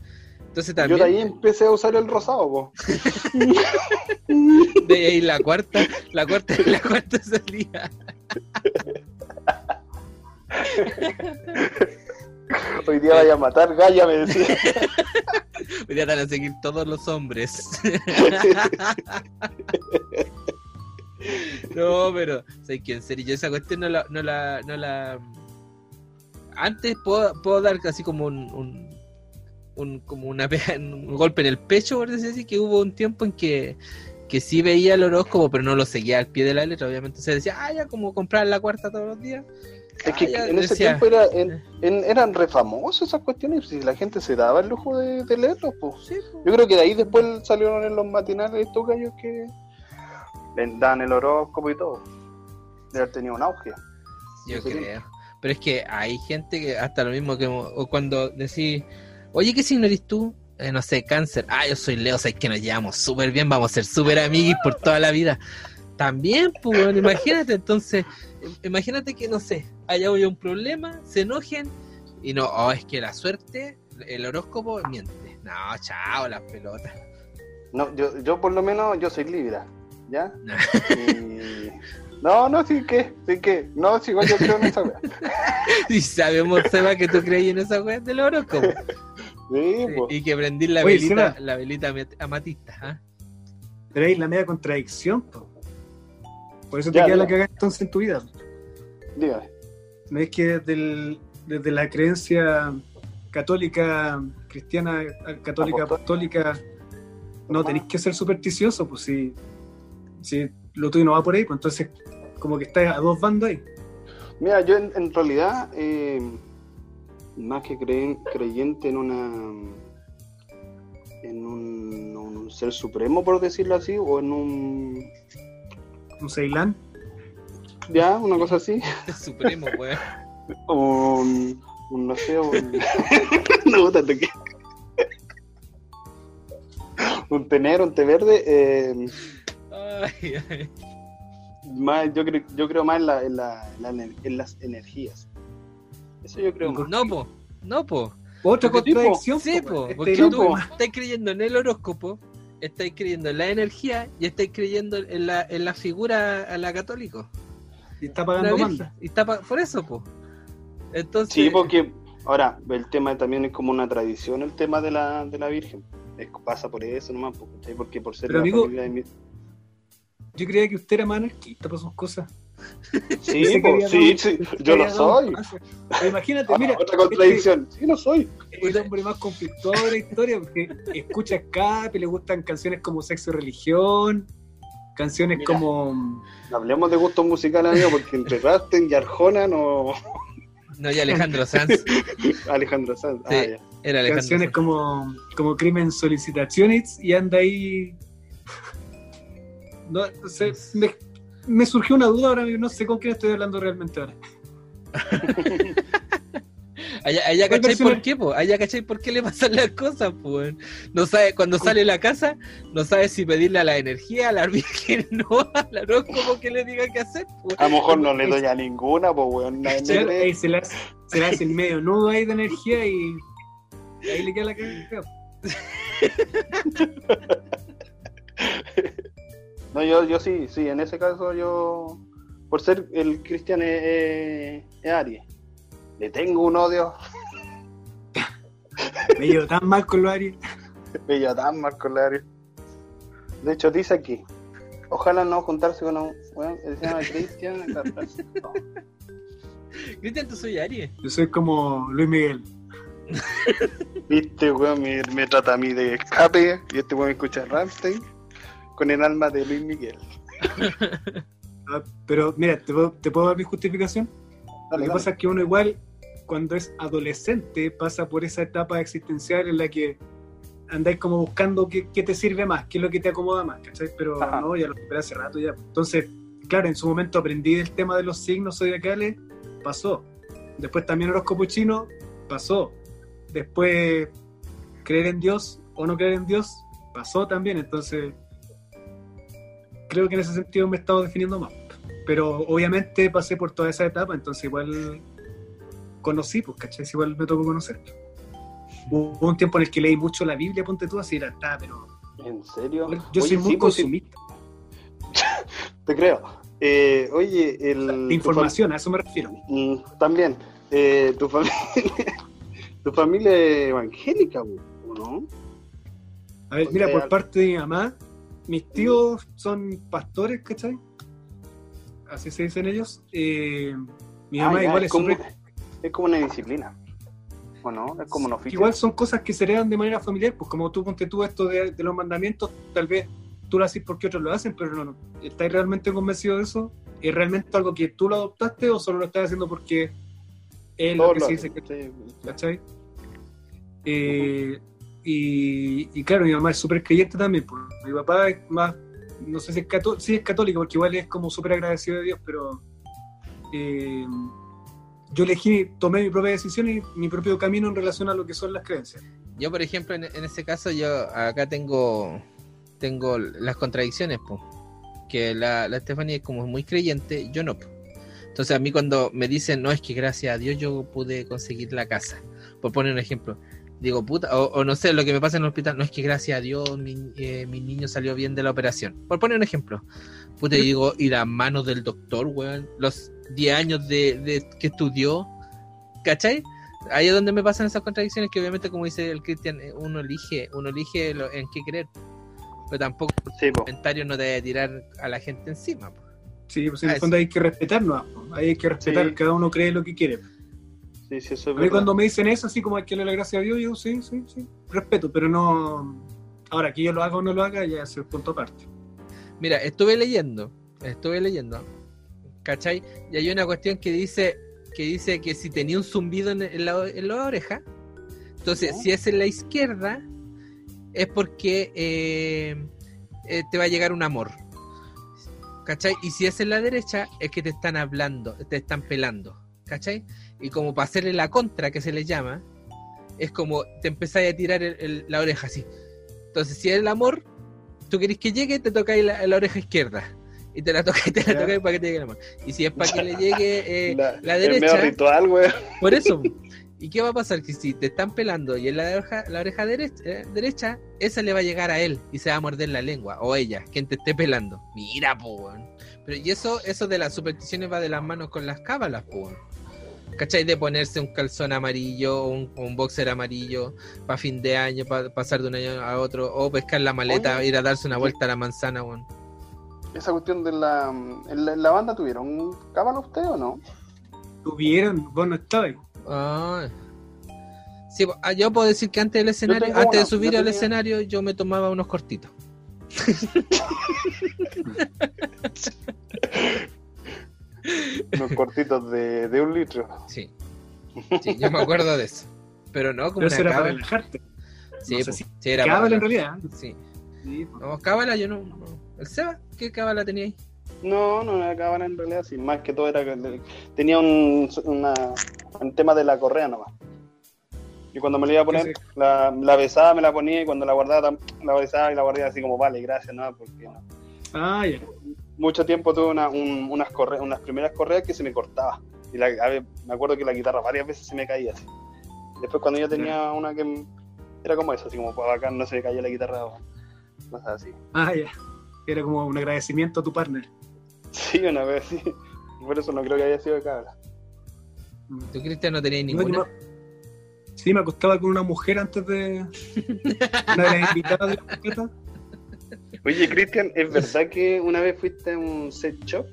Entonces también, Yo de ahí empecé a usar el rosado, po. de ahí la cuarta, la cuarta, la cuarta salida. Hoy día vaya a matar Gaya, me decía. Hoy día te van a seguir todos los hombres. No, pero sé que en serio, yo esa cuestión no la, no la, no la... Antes puedo, puedo dar casi como un, un, un- como una pega- un golpe en el pecho, por decir así, que hubo un tiempo en que, que sí veía el horóscopo, pero no lo seguía al pie de la letra, obviamente se decía, ah, ya como comprar la cuarta todos los días. Es que Ah, en ese decía. tiempo era, en- en- eran re famosos esas cuestiones y la gente se daba el lujo de, de leerlos, pues. Sí. Yo creo que de ahí después salieron en los matinales estos gallos que dan el horóscopo y todo. De haber tenido un auge. Yo creo. Pero es que hay gente que hasta lo mismo que o cuando decís, oye, ¿qué signo eres tú? Eh, no sé, cáncer. Ah, yo soy Leo, sabes que nos llevamos súper bien, vamos a ser súper amiguis por toda la vida. También, pues, bueno, imagínate, entonces, imagínate que, no sé, haya hoy un problema, se enojen y no, oh, es que la suerte, el horóscopo miente. No, chao, las pelotas. No, yo, yo por lo menos, yo soy Libra, ¿ya? No. Y- No, no, sí que, sí que, no, sí, igual yo creo en esa wea. Y sabemos, Seba, que tú crees en esa wea del horóscopo. Sí, Sí, pues. y que prendí la Oye, velita, Seba. la velita amat- amatista, ¿ah? Pero ahí la media contradicción, po. Por eso te Ya, queda la cagada entonces en tu vida. Dígame. No es que desde, el- desde la creencia católica, cristiana, católica, Apostólica. no tenéis que ser supersticioso, pues si, si lo tuyo no va por ahí, pues entonces como que estás a dos bandas ahí. Mira, yo en, en realidad, eh, más que creen- creyente en una. en un, un ser supremo, por decirlo así, o en un. Un Ceilán. ya, una cosa así, Supremo, weón. o un. un, no sé, un. no, te que- un té negro, un té verde, eh, Ay, ay. más, yo, creo, yo creo más en, la, en, la, en, la en las energías. Eso yo creo más. No, po. No, po. Otra contradicción. Sí, po, este Porque tú estás creyendo en el horóscopo, estáis creyendo en la energía y estáis creyendo en la, en la figura a la católica. y está pagando manda. Y está pa- por eso, po. Entonces, Sí, porque ahora el tema también es como una tradición, el tema de la, de la Virgen. Es, pasa por eso nomás, porque por ser Pero, la amigo, familia de mi... Yo creía que usted era más anarquista para sus cosas. Sí, po, sí, yo lo soy. imagínate, Ah, mira, otra contradicción, sí lo soy. este es el hombre más conflictuado de la historia porque escucha escape, le gustan canciones como Sexo y Religión, canciones Mira. como... Hablemos de gustos musicales, amigo, porque entre Rasten y Arjona no... no, y Alejandro Sanz. Alejandro Sanz. Sí. Ah, ya. Era Alejandro canciones Sanz. como, como Crimen Solicitaciones y anda ahí. No, no sé, me, me surgió una duda ahora, no sé con quién estoy hablando realmente ahora. Allá, allá ¿Cuál cachai versión por qué, po. Allá cachai por qué le pasan las cosas, po. weón. No sabe, cuando sale a la casa, no sabe si pedirle a la energía, a la virgen, no, al horóscopo que le diga qué hacer, po. A lo mejor no le doy a ninguna, pues, weón. se le, hace, el medio nudo ahí de energía y, y ahí le queda la cagada. No, yo, yo sí, sí, en ese caso yo, por ser el cristiano es, es- es Aries, le tengo un odio, Me llevo tan mal con los Aries. me lleva tan mal con la Aries. De hecho, dice aquí, ojalá no juntarse con un que se llama Cristian. No. Cristian, tú soy Aries. Yo soy como Luis Miguel. Viste, weón, me, me trata a mí de escape y este weón me escucha Ramstein con el alma de Luis Miguel. Ah, Pero mira, ¿te puedo, te puedo dar mi justificación? Lo que pasa es que uno igual, cuando es adolescente, pasa por esa etapa existencial en la que andáis como buscando qué, qué te sirve más, qué es lo que te acomoda más, ¿cachai? Pero Ajá. no, ya lo superé hace rato ya. Entonces, claro, en su momento aprendí del tema de los signos zodiacales, pasó. Después también horóscopo chino, pasó. Después, creer en Dios o no creer en Dios, pasó también. Entonces, creo que en ese sentido me he estado definiendo más. Pero obviamente pasé por toda esa etapa, entonces igual conocí, pues, ¿cachai? Igual me tocó conocer. Hubo un tiempo en el que leí mucho la Biblia, ponte tú así, era, está, pero ¿En serio? yo soy muy sí, pues, consumista te creo. Eh, oye, el... tu información, a eso me refiero. Mm, también, eh, tu familia, tu familia es evangélica, ¿o ¿no? A ver, mira, por parte de mi mamá, mis tíos son pastores, ¿cachai? Así se dicen ellos. Eh, mi Ah, mamá ya, igual es, es como, súper es como una disciplina, ¿o no? Es como un oficio. Igual son cosas que se heredan de manera familiar, pues como tú ponte tú esto de, de los mandamientos, tal vez tú lo haces porque otros lo hacen, pero no, no. ¿Estás realmente convencido de eso? ¿Es realmente algo que tú lo adoptaste o solo lo estás haciendo porque es lo que lo se dice que sí. ¿cachai? Eh, y, claro, mi mamá es súper creyente también, pues. mi papá es más, no sé si es católico, sí es católico, porque igual es como súper agradecido de Dios, pero eh, yo elegí, tomé mi propia decisión y mi propio camino en relación a lo que son las creencias. Yo, por ejemplo, en, en ese caso, yo acá tengo tengo las contradicciones, po. que la, la Stephanie es como muy creyente, yo no. po. Entonces a mí cuando me dicen, no, es que gracias a Dios yo pude conseguir la casa, por poner un ejemplo, digo, puta, o, o no sé, lo que me pasa en el hospital, no es que gracias a Dios mi, eh, mi niño salió bien de la operación, por poner un ejemplo. Puta, y digo, y las manos del doctor, weón, los 10 años de, de que estudió, ¿cachai? Ahí es donde me pasan esas contradicciones que obviamente como dice el Cristian, eh, uno elige, uno elige lo- en qué creer, pero tampoco Sí, po. comentario no te debe tirar a la gente encima. po. Sí, pues en Ah, el fondo hay que respetarnos, hay que respetar, Sí. cada uno cree lo que quiere. Sí, sí, eso es A mí verdad. cuando me dicen eso, así como hay que darle la gracia a Dios, yo sí, sí, sí, respeto, pero no, Ahora, que yo lo haga o no lo haga, ya es el punto aparte. Mira, estuve leyendo, estuve leyendo, ¿cachai? Y hay una cuestión que dice que dice que si tenía un zumbido en, en la, en la oreja, entonces si es en la izquierda, es porque eh, eh, te va a llegar un amor. ¿Cachai? Y si es en la derecha, es que te están hablando, te están pelando. ¿Cachai? Y como para hacerle la contra que se le llama, es como te empezáis a tirar el- el- la oreja así. Entonces, si es el amor, tú querés que llegue, te tocáis la, la oreja izquierda. Y te la tocáis, te la tocáis para que te llegue el amor. Y si es para que le llegue eh, la, medio derecha, ritual, güey. por eso. ¿Y qué va a pasar? Que si te están pelando y es la oreja, la oreja derecha, eh, derecha, esa le va a llegar a él y se va a morder la lengua. O ella, quien te esté pelando. Mira, po. Pero y eso, eso de las supersticiones va de las manos con las cábalas, po. ¿Cachai? De ponerse un calzón amarillo o un, boxer amarillo para fin de año, para pasar de un año a otro, o pescar la maleta, Oye, ir a darse una vuelta a la manzana, weón. Esa cuestión de la. ¿En la, en la banda tuvieron cábala usted o no? Tuvieron, vos no estabas. Ah. Sí, yo puedo decir que antes del escenario, antes de subir al tenía- escenario, yo me tomaba unos cortitos. Unos cortitos de, de un litro. Sí. Sí, yo me acuerdo de eso. Pero no, como Pero una eso era para cábala. relajarte. Sí, no sé po, si sí, era Cábala en para- realidad. Sí. Sí, pues. No, cábala yo no, no. ¿El Seba? ¿Qué cábala tenía ahí? No, no era cábala en realidad, sí, más que todo era que tenía un, una, un tema de la correa nomás. Y cuando me la iba a poner, la, la besaba, me la ponía y cuando la guardaba, la besaba y la guardaba así como, vale, gracias, no, porque no. Ah, ya. Mucho tiempo tuve una, un- unas, corre- unas primeras correas que se me cortaba. Y la, a ver, me acuerdo que la guitarra varias veces se me caía así. Después cuando yo tenía una que era como eso, así como para bacán, no se me caía la guitarra o cosas así. Ah, ya. Era como un agradecimiento a tu partner. Sí, una vez sí. Por eso no creo que haya sido de cabra. ¿Tú, Cristian, no tenías No, ninguna? me- Sí, me acostaba con una mujer antes de. Una de las invitadas de la. Oye, Cristian, ¿es verdad que una vez fuiste a un set shop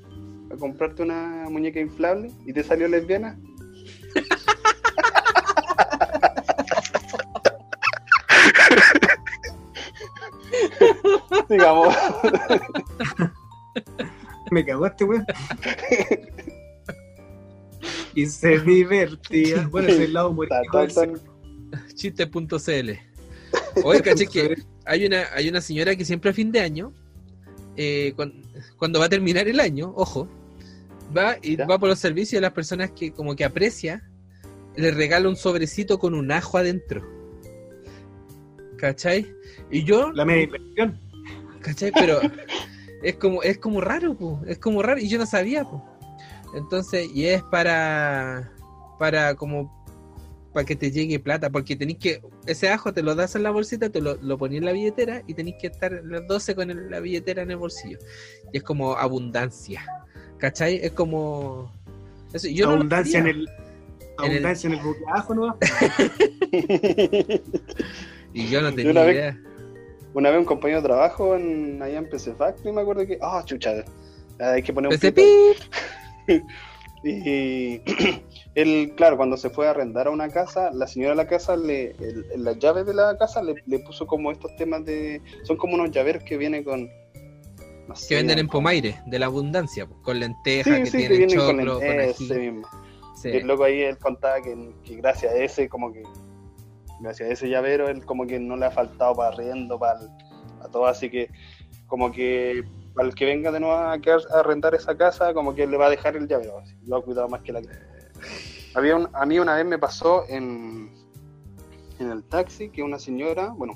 a comprarte una muñeca inflable y te salió lesbiana? Digamos. Me cagó este weón. Y se divertía. Bueno, ese es el lado sexo. Chiste.cl. Oye, caché que hay una, hay una señora que siempre a fin de año, eh, cuan- cuando, va a terminar el año, ojo, va y Ya. va por los servicios de las personas que como que aprecia, le regala un sobrecito con un ajo adentro. ¿Cachai? Y yo, La media inversión. ¿cachai? Pero es como, es como raro, po, es como raro, y yo no sabía, po. Entonces, y es para, para como, para que te llegue plata, porque tenéis que, ese ajo te lo das en la bolsita, te lo, lo pones en la billetera y tenéis que estar las 12 con el- la billetera en el bolsillo. Y es como abundancia, ¿cachai? Es como... Eso, yo no lo abundancia en el. Abundancia en el boqueajo, ¿no? Y yo no tenía una vez- idea. Una vez un compañero de trabajo en, allá en PC Factory, me acuerdo que. Ah, chucha. Hay que poner un Y él, claro, cuando se fue a arrendar a una casa, la señora de la casa, le, el- en las llaves de la casa le, le puso como estos temas de. Son como unos llaveros que vienen con. no sé, que venden en Pomaire, de la abundancia, po, con Sí, lentejas, que sí, que tienen con, choclo, con, el, ají. ese mismo. Sí. Y loco ahí él contaba que, que gracias a ese, como que. Gracias a ese llavero, él como que no le ha faltado para arriendo, para a todo, así que. Como que para el que venga de nuevo a, quedar- a arrendar esa casa, como que le va a dejar el llavero. así, lo ha cuidado más que la Había un- a mí una vez me pasó en, en el taxi que una señora, bueno,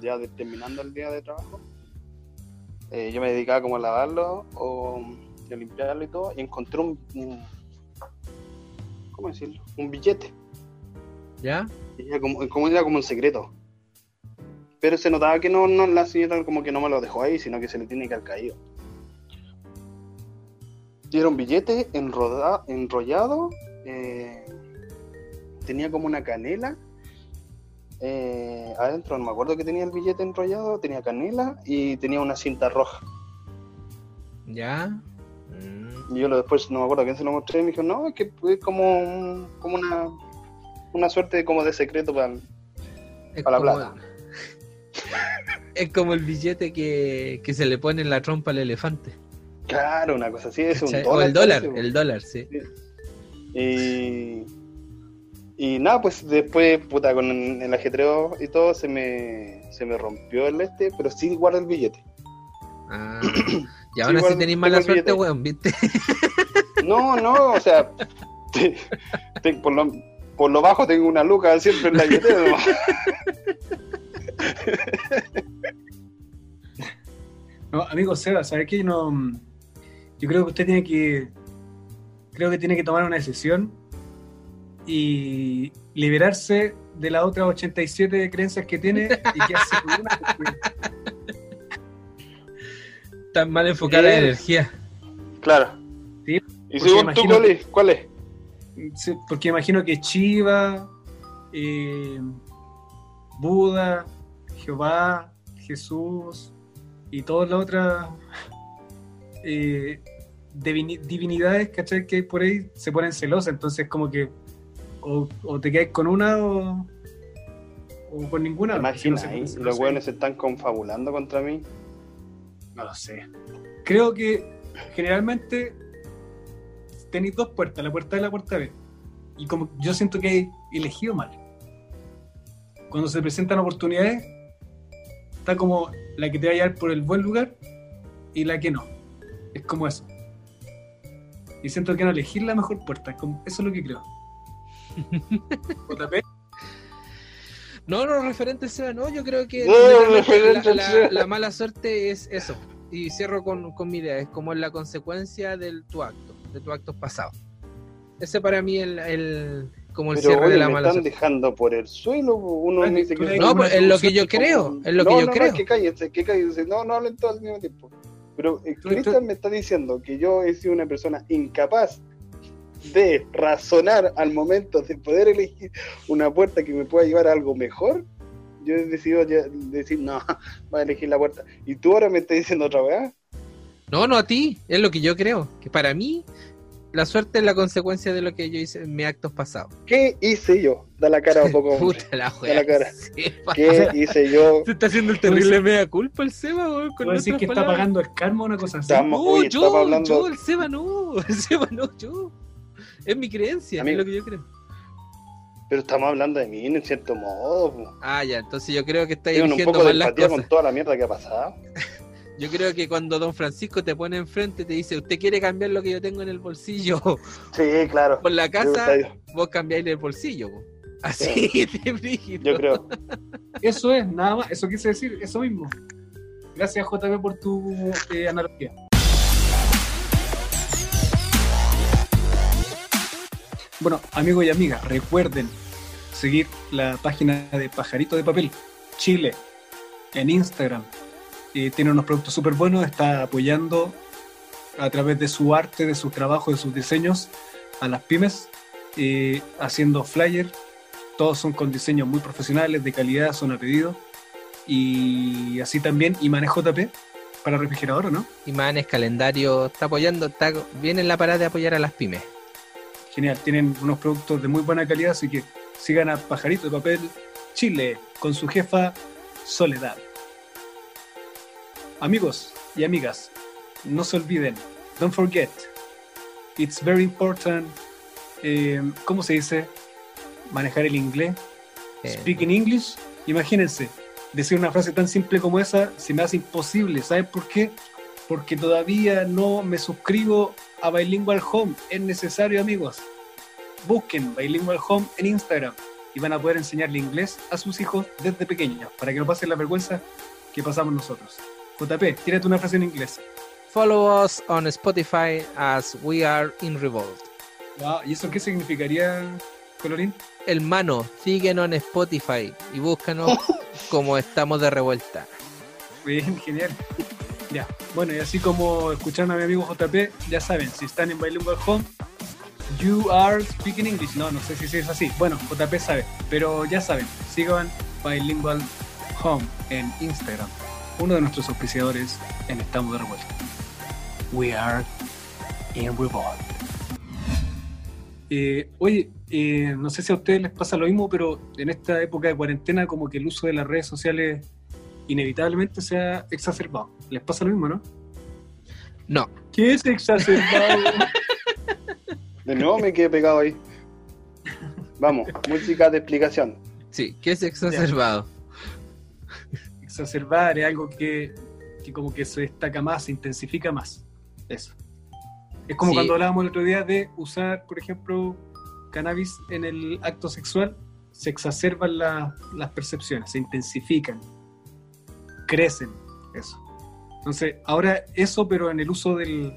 ya de- terminando el día de trabajo, eh, yo me dedicaba como a lavarlo o a limpiarlo y todo, y encontré un, un- ¿cómo decirlo? Un billete. ¿Ya? Y era como, como era como un secreto. Pero se notaba que no, no, la señora como que no me lo dejó ahí, sino que se le tiene que haber caído. Un billete enroda- enrollado, eh, tenía como una canela. eh, adentro, no me acuerdo que tenía el billete enrollado, tenía canela y tenía una cinta roja. ¿Ya? Mm. Y yo lo después no me acuerdo a quién se lo mostré y me dijo, no, es que es como, un- como una, una suerte como de secreto para, Para la plata. Es como el billete que, que se le pone en la trompa al elefante. Claro, una cosa así, es un dólar. o el dólar, parece, el dólar, sí. Y, y nada, pues después, puta, con el ajetreo y todo, se me, se me rompió el este, pero sí guardo el billete. Ah, y así igual tenéis mala suerte, weón, ¿viste? No, no, o sea, te- te- por, lo, por lo bajo tengo una luca siempre en la billetera. ¿no? No, amigo Seba, ¿sabes qué? No, yo creo que usted tiene que. Creo que tiene que tomar una decisión y liberarse de las otras 87 creencias que tiene y una. porque- Tan mal enfocada la Bien. energía. Claro. Sí, ¿Y porque según tú imagino cuál que- es? ¿Cuál es? Porque imagino que Chiva, eh, Buda, Jehová, Jesús y todas las otras eh, divini- divinidades, ¿cachai? Que hay por ahí se ponen celosas, entonces como que o, o te quedas con una o, o con ninguna. ¿Te porque si no ahí? Los hueones se están confabulando contra mí. No lo sé. Creo que generalmente tenéis dos puertas, la puerta A y la puerta B. Y como yo siento que he elegido mal. Cuando se presentan oportunidades, está como la que te va a llevar por el buen lugar y la que no. Es como eso. Y siento que no elegir la mejor puerta. eso es lo que creo. JP, No, no, referente Seba, no, yo creo que No, la- la mala suerte es eso. Y cierro con, con mi idea, es como la consecuencia de tu acto, de tu acto pasado. Ese para mí es el, el- como el Pero cierre oye, de la me mala están suerte. dejando por el suelo. Uno dice que No, una es lo que yo creo, es lo que no, yo no, creo. No, que cállense, que cállense. No, no hablen todos al mismo tiempo. Pero eh, Cristian me está diciendo que yo he sido una persona incapaz de razonar al momento de poder elegir una puerta que me pueda llevar a algo mejor. Yo he decidido ya decir, no, voy a elegir la puerta. Y tú ahora me estás diciendo otra vez. No, no a ti, es lo que yo creo. Que para mí, la suerte es la consecuencia de lo que yo hice en mis actos pasados. ¿Qué hice yo? Da la cara un poco. Puta la Da la cara. ¿Qué hice yo? Se está haciendo el terrible mea culpa el Seba, weón, con ¿puedo decir que está pagando el karma o una cosa así? Estamos- No, Oye, yo, estamos hablando- yo, el Seba no, el Seba no, yo. Es mi creencia, Amigo. es lo que yo creo. Pero estamos hablando de mí, en cierto modo. Ah, ya, entonces yo creo que está Tengo un poco de mal las empatía cosas. con toda la mierda que ha pasado. Yo creo que cuando Don Francisco te pone enfrente, te dice, ¿usted quiere cambiar lo que yo tengo en el bolsillo Sí, claro. por la casa? Vos cambiáis el bolsillo. po. Así de brígido. yo creo. Eso es, nada más, eso quise decir, eso mismo. Gracias JP por tu eh, analogía. Bueno, amigos y amigas, recuerden seguir la página de Pajarito de Papel Chile en Instagram. Eh, tiene unos productos súper buenos, está apoyando a través de su arte, de sus trabajos, de sus diseños a las pymes, eh, haciendo flyers. Todos son con diseños muy profesionales, de calidad, son a pedido. Y así también, y manejo JP para refrigerador, ¿o no? Imanes, calendario, está apoyando, está, viene en la parada de apoyar a las pymes. Genial, tienen unos productos de muy buena calidad, así que sigan a Pajarito de Papel Chile con su jefa Soledad. Amigos y amigas, no se olviden, don't forget, it's very important, eh, ¿cómo se dice? Manejar el inglés, Eh, speak in English. Imagínense, decir una frase tan simple como esa se me hace imposible. ¿Saben por qué? Porque todavía no me suscribo a Bilingual Home. Es necesario, amigos. Busquen Bilingual Home en Instagram y van a poder enseñarle inglés a sus hijos desde pequeños para que no pasen la vergüenza que pasamos nosotros. JP, tírate una frase en inglés. Follow us on Spotify as we are in revolt. Wow, ¿Y eso qué significaría, Colorín? Hermano, síguenos en Spotify y búscanos como estamos de revuelta. Bien, genial. Ya, bueno, y así como escucharon a mi amigo JP, ya saben, si están en Bilingual Home, you are speaking English. No, no sé si es así. Bueno, JP sabe, pero ya saben, sigan Bilingual Home en Instagram. Uno de nuestros auspiciadores en Estamos de Revuelta. We are in revolt. Eh, oye, eh, no sé si a ustedes les pasa lo mismo, pero en esta época de cuarentena como que el uso de las redes sociales inevitablemente se ha exacerbado. ¿Les pasa lo mismo, no? No. ¿Qué es exacerbado? De nuevo me quedé pegado ahí. Vamos, música de explicación. Sí, ¿qué es exacerbado? Exacerbar es algo que, que como que se destaca más, se intensifica más. Eso. Es como Sí. cuando hablábamos el otro día de usar, por ejemplo, cannabis en el acto sexual, se exacerban la- las percepciones, se intensifican, crecen, eso. Entonces, ahora eso, pero en el uso del,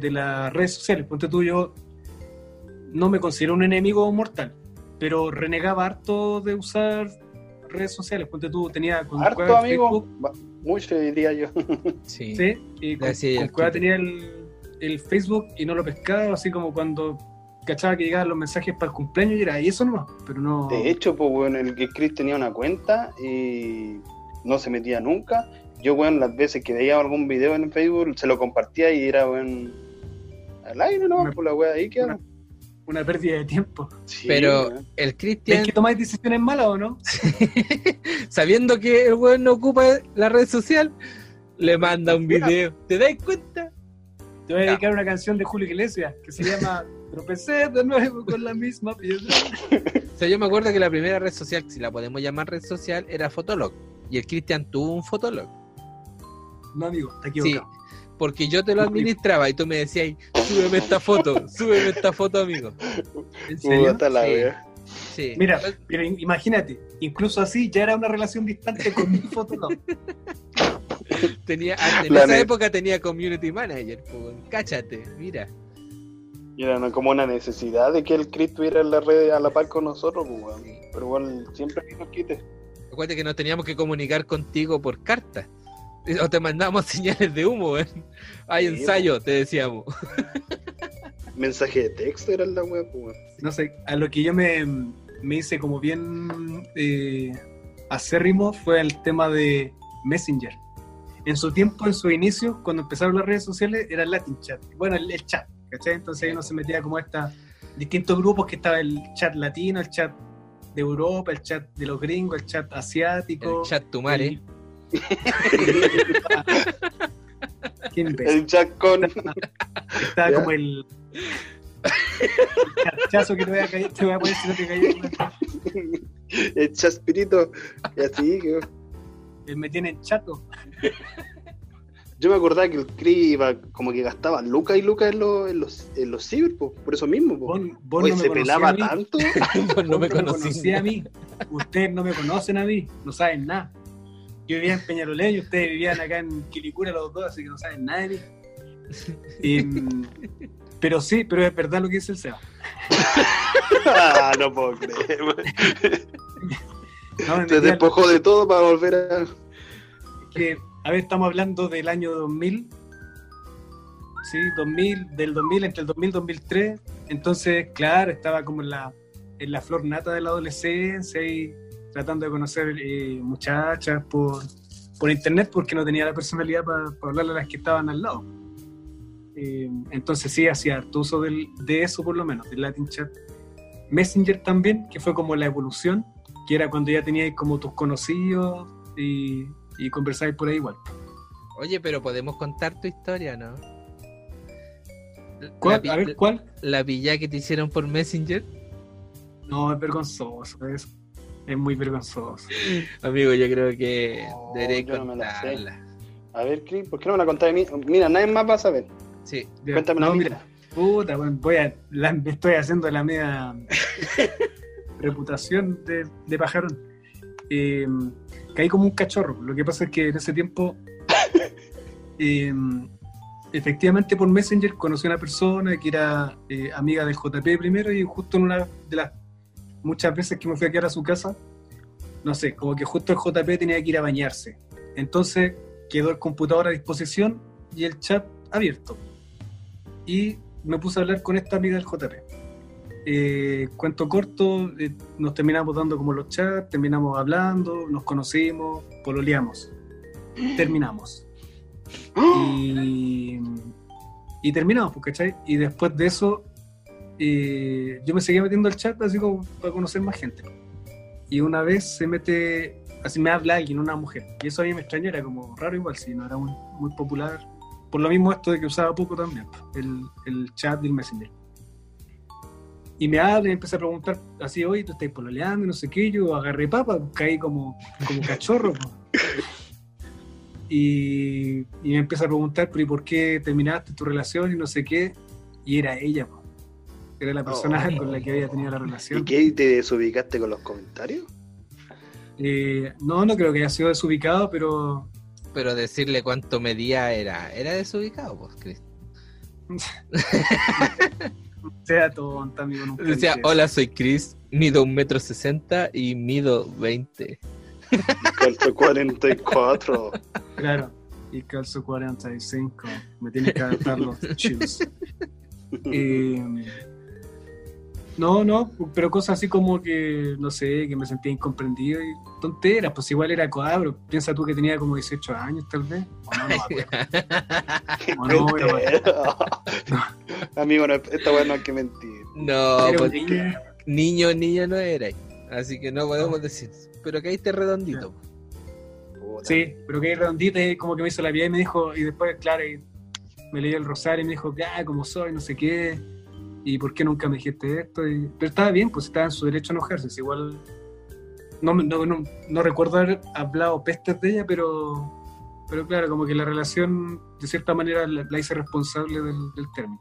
de las redes sociales. Ponte tú, yo no me considero un enemigo mortal, pero renegaba harto de usar redes sociales. Ponte tú, tenía con Harto, Cueva amigo. Facebook, Mucho diría yo. Sí. Sí, y con, con el Cueva tenía el, el Facebook y no lo pescaba, así como cuando cachaba que llegaban los mensajes para el cumpleaños y era, y eso nomás, pero no... De hecho, pues, bueno, el que Chris tenía una cuenta y no se metía nunca. Yo, bueno, las veces que veía algún video en Facebook, se lo compartía y era, bueno, al aire, ¿no? Una- Por la wea ahí queda. una- una pérdida de tiempo. Sí, Pero el ¿Ves Cristian, que tomáis decisiones malas o no? sabiendo que el weón no ocupa la red social, le manda un video. ¿Te das cuenta? Te voy a dedicar una canción de Julio Iglesias que se llama Tropecé de nuevo con la misma piedra. O sea, yo me acuerdo que la primera red social, si la podemos llamar red social, era Fotolog. Y el Cristian tuvo un Fotolog. No, amigo, está Sí, equivocado. porque yo te lo administraba y tú me decías, súbeme esta foto, súbeme esta foto, amigo. ¿En serio? La Sí. Mira, pero im- imagínate, incluso así ya era una relación distante con mi foto. No. tenía, antes, en La esa net. época tenía community manager, pues, cáchate, mira. Y era una- como una necesidad de que el Chris tuviera en la red a la par con nosotros, pues. Sí. Pero igual siempre que nos quite. Acuérdate que nos teníamos que comunicar contigo por carta. O te mandamos señales de humo, ¿eh? Hay Sí, ensayo, te decíamos. Mensaje de texto era la wea, pues. No sé, a lo que yo me, me hice como bien eh, acérrimo fue el tema de Messenger. En su tiempo, en su inicio, cuando empezaron las redes sociales, era el Latin Chat. Bueno, el, el chat, ¿cachai? Entonces ahí uno se metía como a esta distintos grupos que estaba el chat latino, el chat de Europa, el chat de los gringos, el chat asiático. El chat Tumare. El con. Estaba Ya. como el. el chachazo que te voy a, caer, te voy a poner si no te callas. el Chaspirito. Y así, que- Eh, Me tienen chato. Yo me acordaba que el Chris iba como que gastaba lucas y lucas en los, en los, en los ciber, po, por eso mismo. Po. Vos, vos Oye, no me se pelaba tanto. No me conocí. conocía a mí. Ustedes no me conocen a mí, no saben nada. Yo vivía en Peñalolén y ustedes vivían acá en Quilicura los dos, así que no saben nada de mí. Em, pero sí, pero es verdad lo que dice el Seba. ah, no puedo creer. No, metía- despojó de todo para volver a. que, a ver, estamos hablando del año 2000. Sí, 2000, del 2000, entre el 2000 y 2003. Entonces, claro, estaba como en la, en la flor nata de la adolescencia y tratando de conocer eh, muchachas por, por internet porque no tenía la personalidad para hablarle a las que estaban al lado. Eh, entonces sí, hacía harto uso del- de eso por lo menos, del Latin Chat. Messenger también, que fue como la evolución, que era cuando ya teníais como tus conocidos y, y conversáis por ahí igual. Oye, pero podemos contar tu historia, ¿no? ¿Cuál? La, A ver, ¿cuál? la pilla que te hicieron por Messenger. No, es vergonzoso eso. Es muy vergonzoso. Amigo, yo creo que debería no contarla. A ver, Chris, ¿por qué no me la contaste a mí? Mira, nadie más va a saber. Sí, Ya, Cuéntamela no, mira, puta, bueno, voy a, la- me estoy haciendo la media reputación de, de pajarón. Eh, caí como un cachorro. Lo que pasa es que en ese tiempo, eh, efectivamente por Messenger conocí a una persona que era eh, amiga del JP primero y justo en una de las muchas veces que me fui a quedar a su casa, no sé, como que justo el JP tenía que ir a bañarse. Entonces quedó el computador a disposición y el chat abierto. Y me puse a hablar con esta amiga del JP. Eh, cuento corto, eh, nos terminamos dando como los chats, terminamos hablando, nos conocimos, pololeamos, terminamos. Y, y terminamos, pues, ¿cachai? Y después de eso, eh, yo me seguía metiendo al chat así como para conocer más gente. Y una vez se mete así me habla alguien, una mujer. Y eso a mí me extrañó, era como raro igual, si no era muy, muy popular. Por lo mismo esto de que usaba poco también, el, el chat del Messenger. Y me habla y empieza a preguntar así, oye, tú estás pololeando, no sé qué, yo agarré papa, caí como, como cachorro. Y, y me empieza a preguntar, pero ¿y por qué terminaste tu relación y no sé qué? Y era ella, po. Era la persona Oh. con la que había tenido la ¿Y relación. qué? ¿Te desubicaste con los comentarios? Eh, no, no creo que haya sido desubicado, pero Pero decirle cuánto medía era, era desubicado, pues, Chris. sea tonta, amigo. nunca Decía, dije eso. hola, soy Chris, mido un metro sesenta y mido 20. Calzo 44. Claro. Y calzo 45. Me tiene que adaptar los shoes. Eh, no, no, pero cosas así como que, no sé, que me sentía incomprendido y tonteras, pues igual era cabro. Piensa tú que tenía como 18 años, tal vez. O no, no me acuerdo. O no, pero bueno. Amigo, no, esta weá no hay que mentir. No, pues, un niño. niño, niño no era. Así que no podemos decir. Pero caíste redondito. Puta. Sí, pero que redondita y como que me hizo la vida y me dijo, y después, claro, y me leí el rosario y me dijo, ah, como soy, no sé qué, y por qué nunca me dijiste esto. Y, pero estaba bien, pues estaba en su derecho a enojarse. si igual no, no, no, no recuerdo haber hablado pestes de ella, pero, pero claro, como que la relación de cierta manera la, la hice responsable del, del término.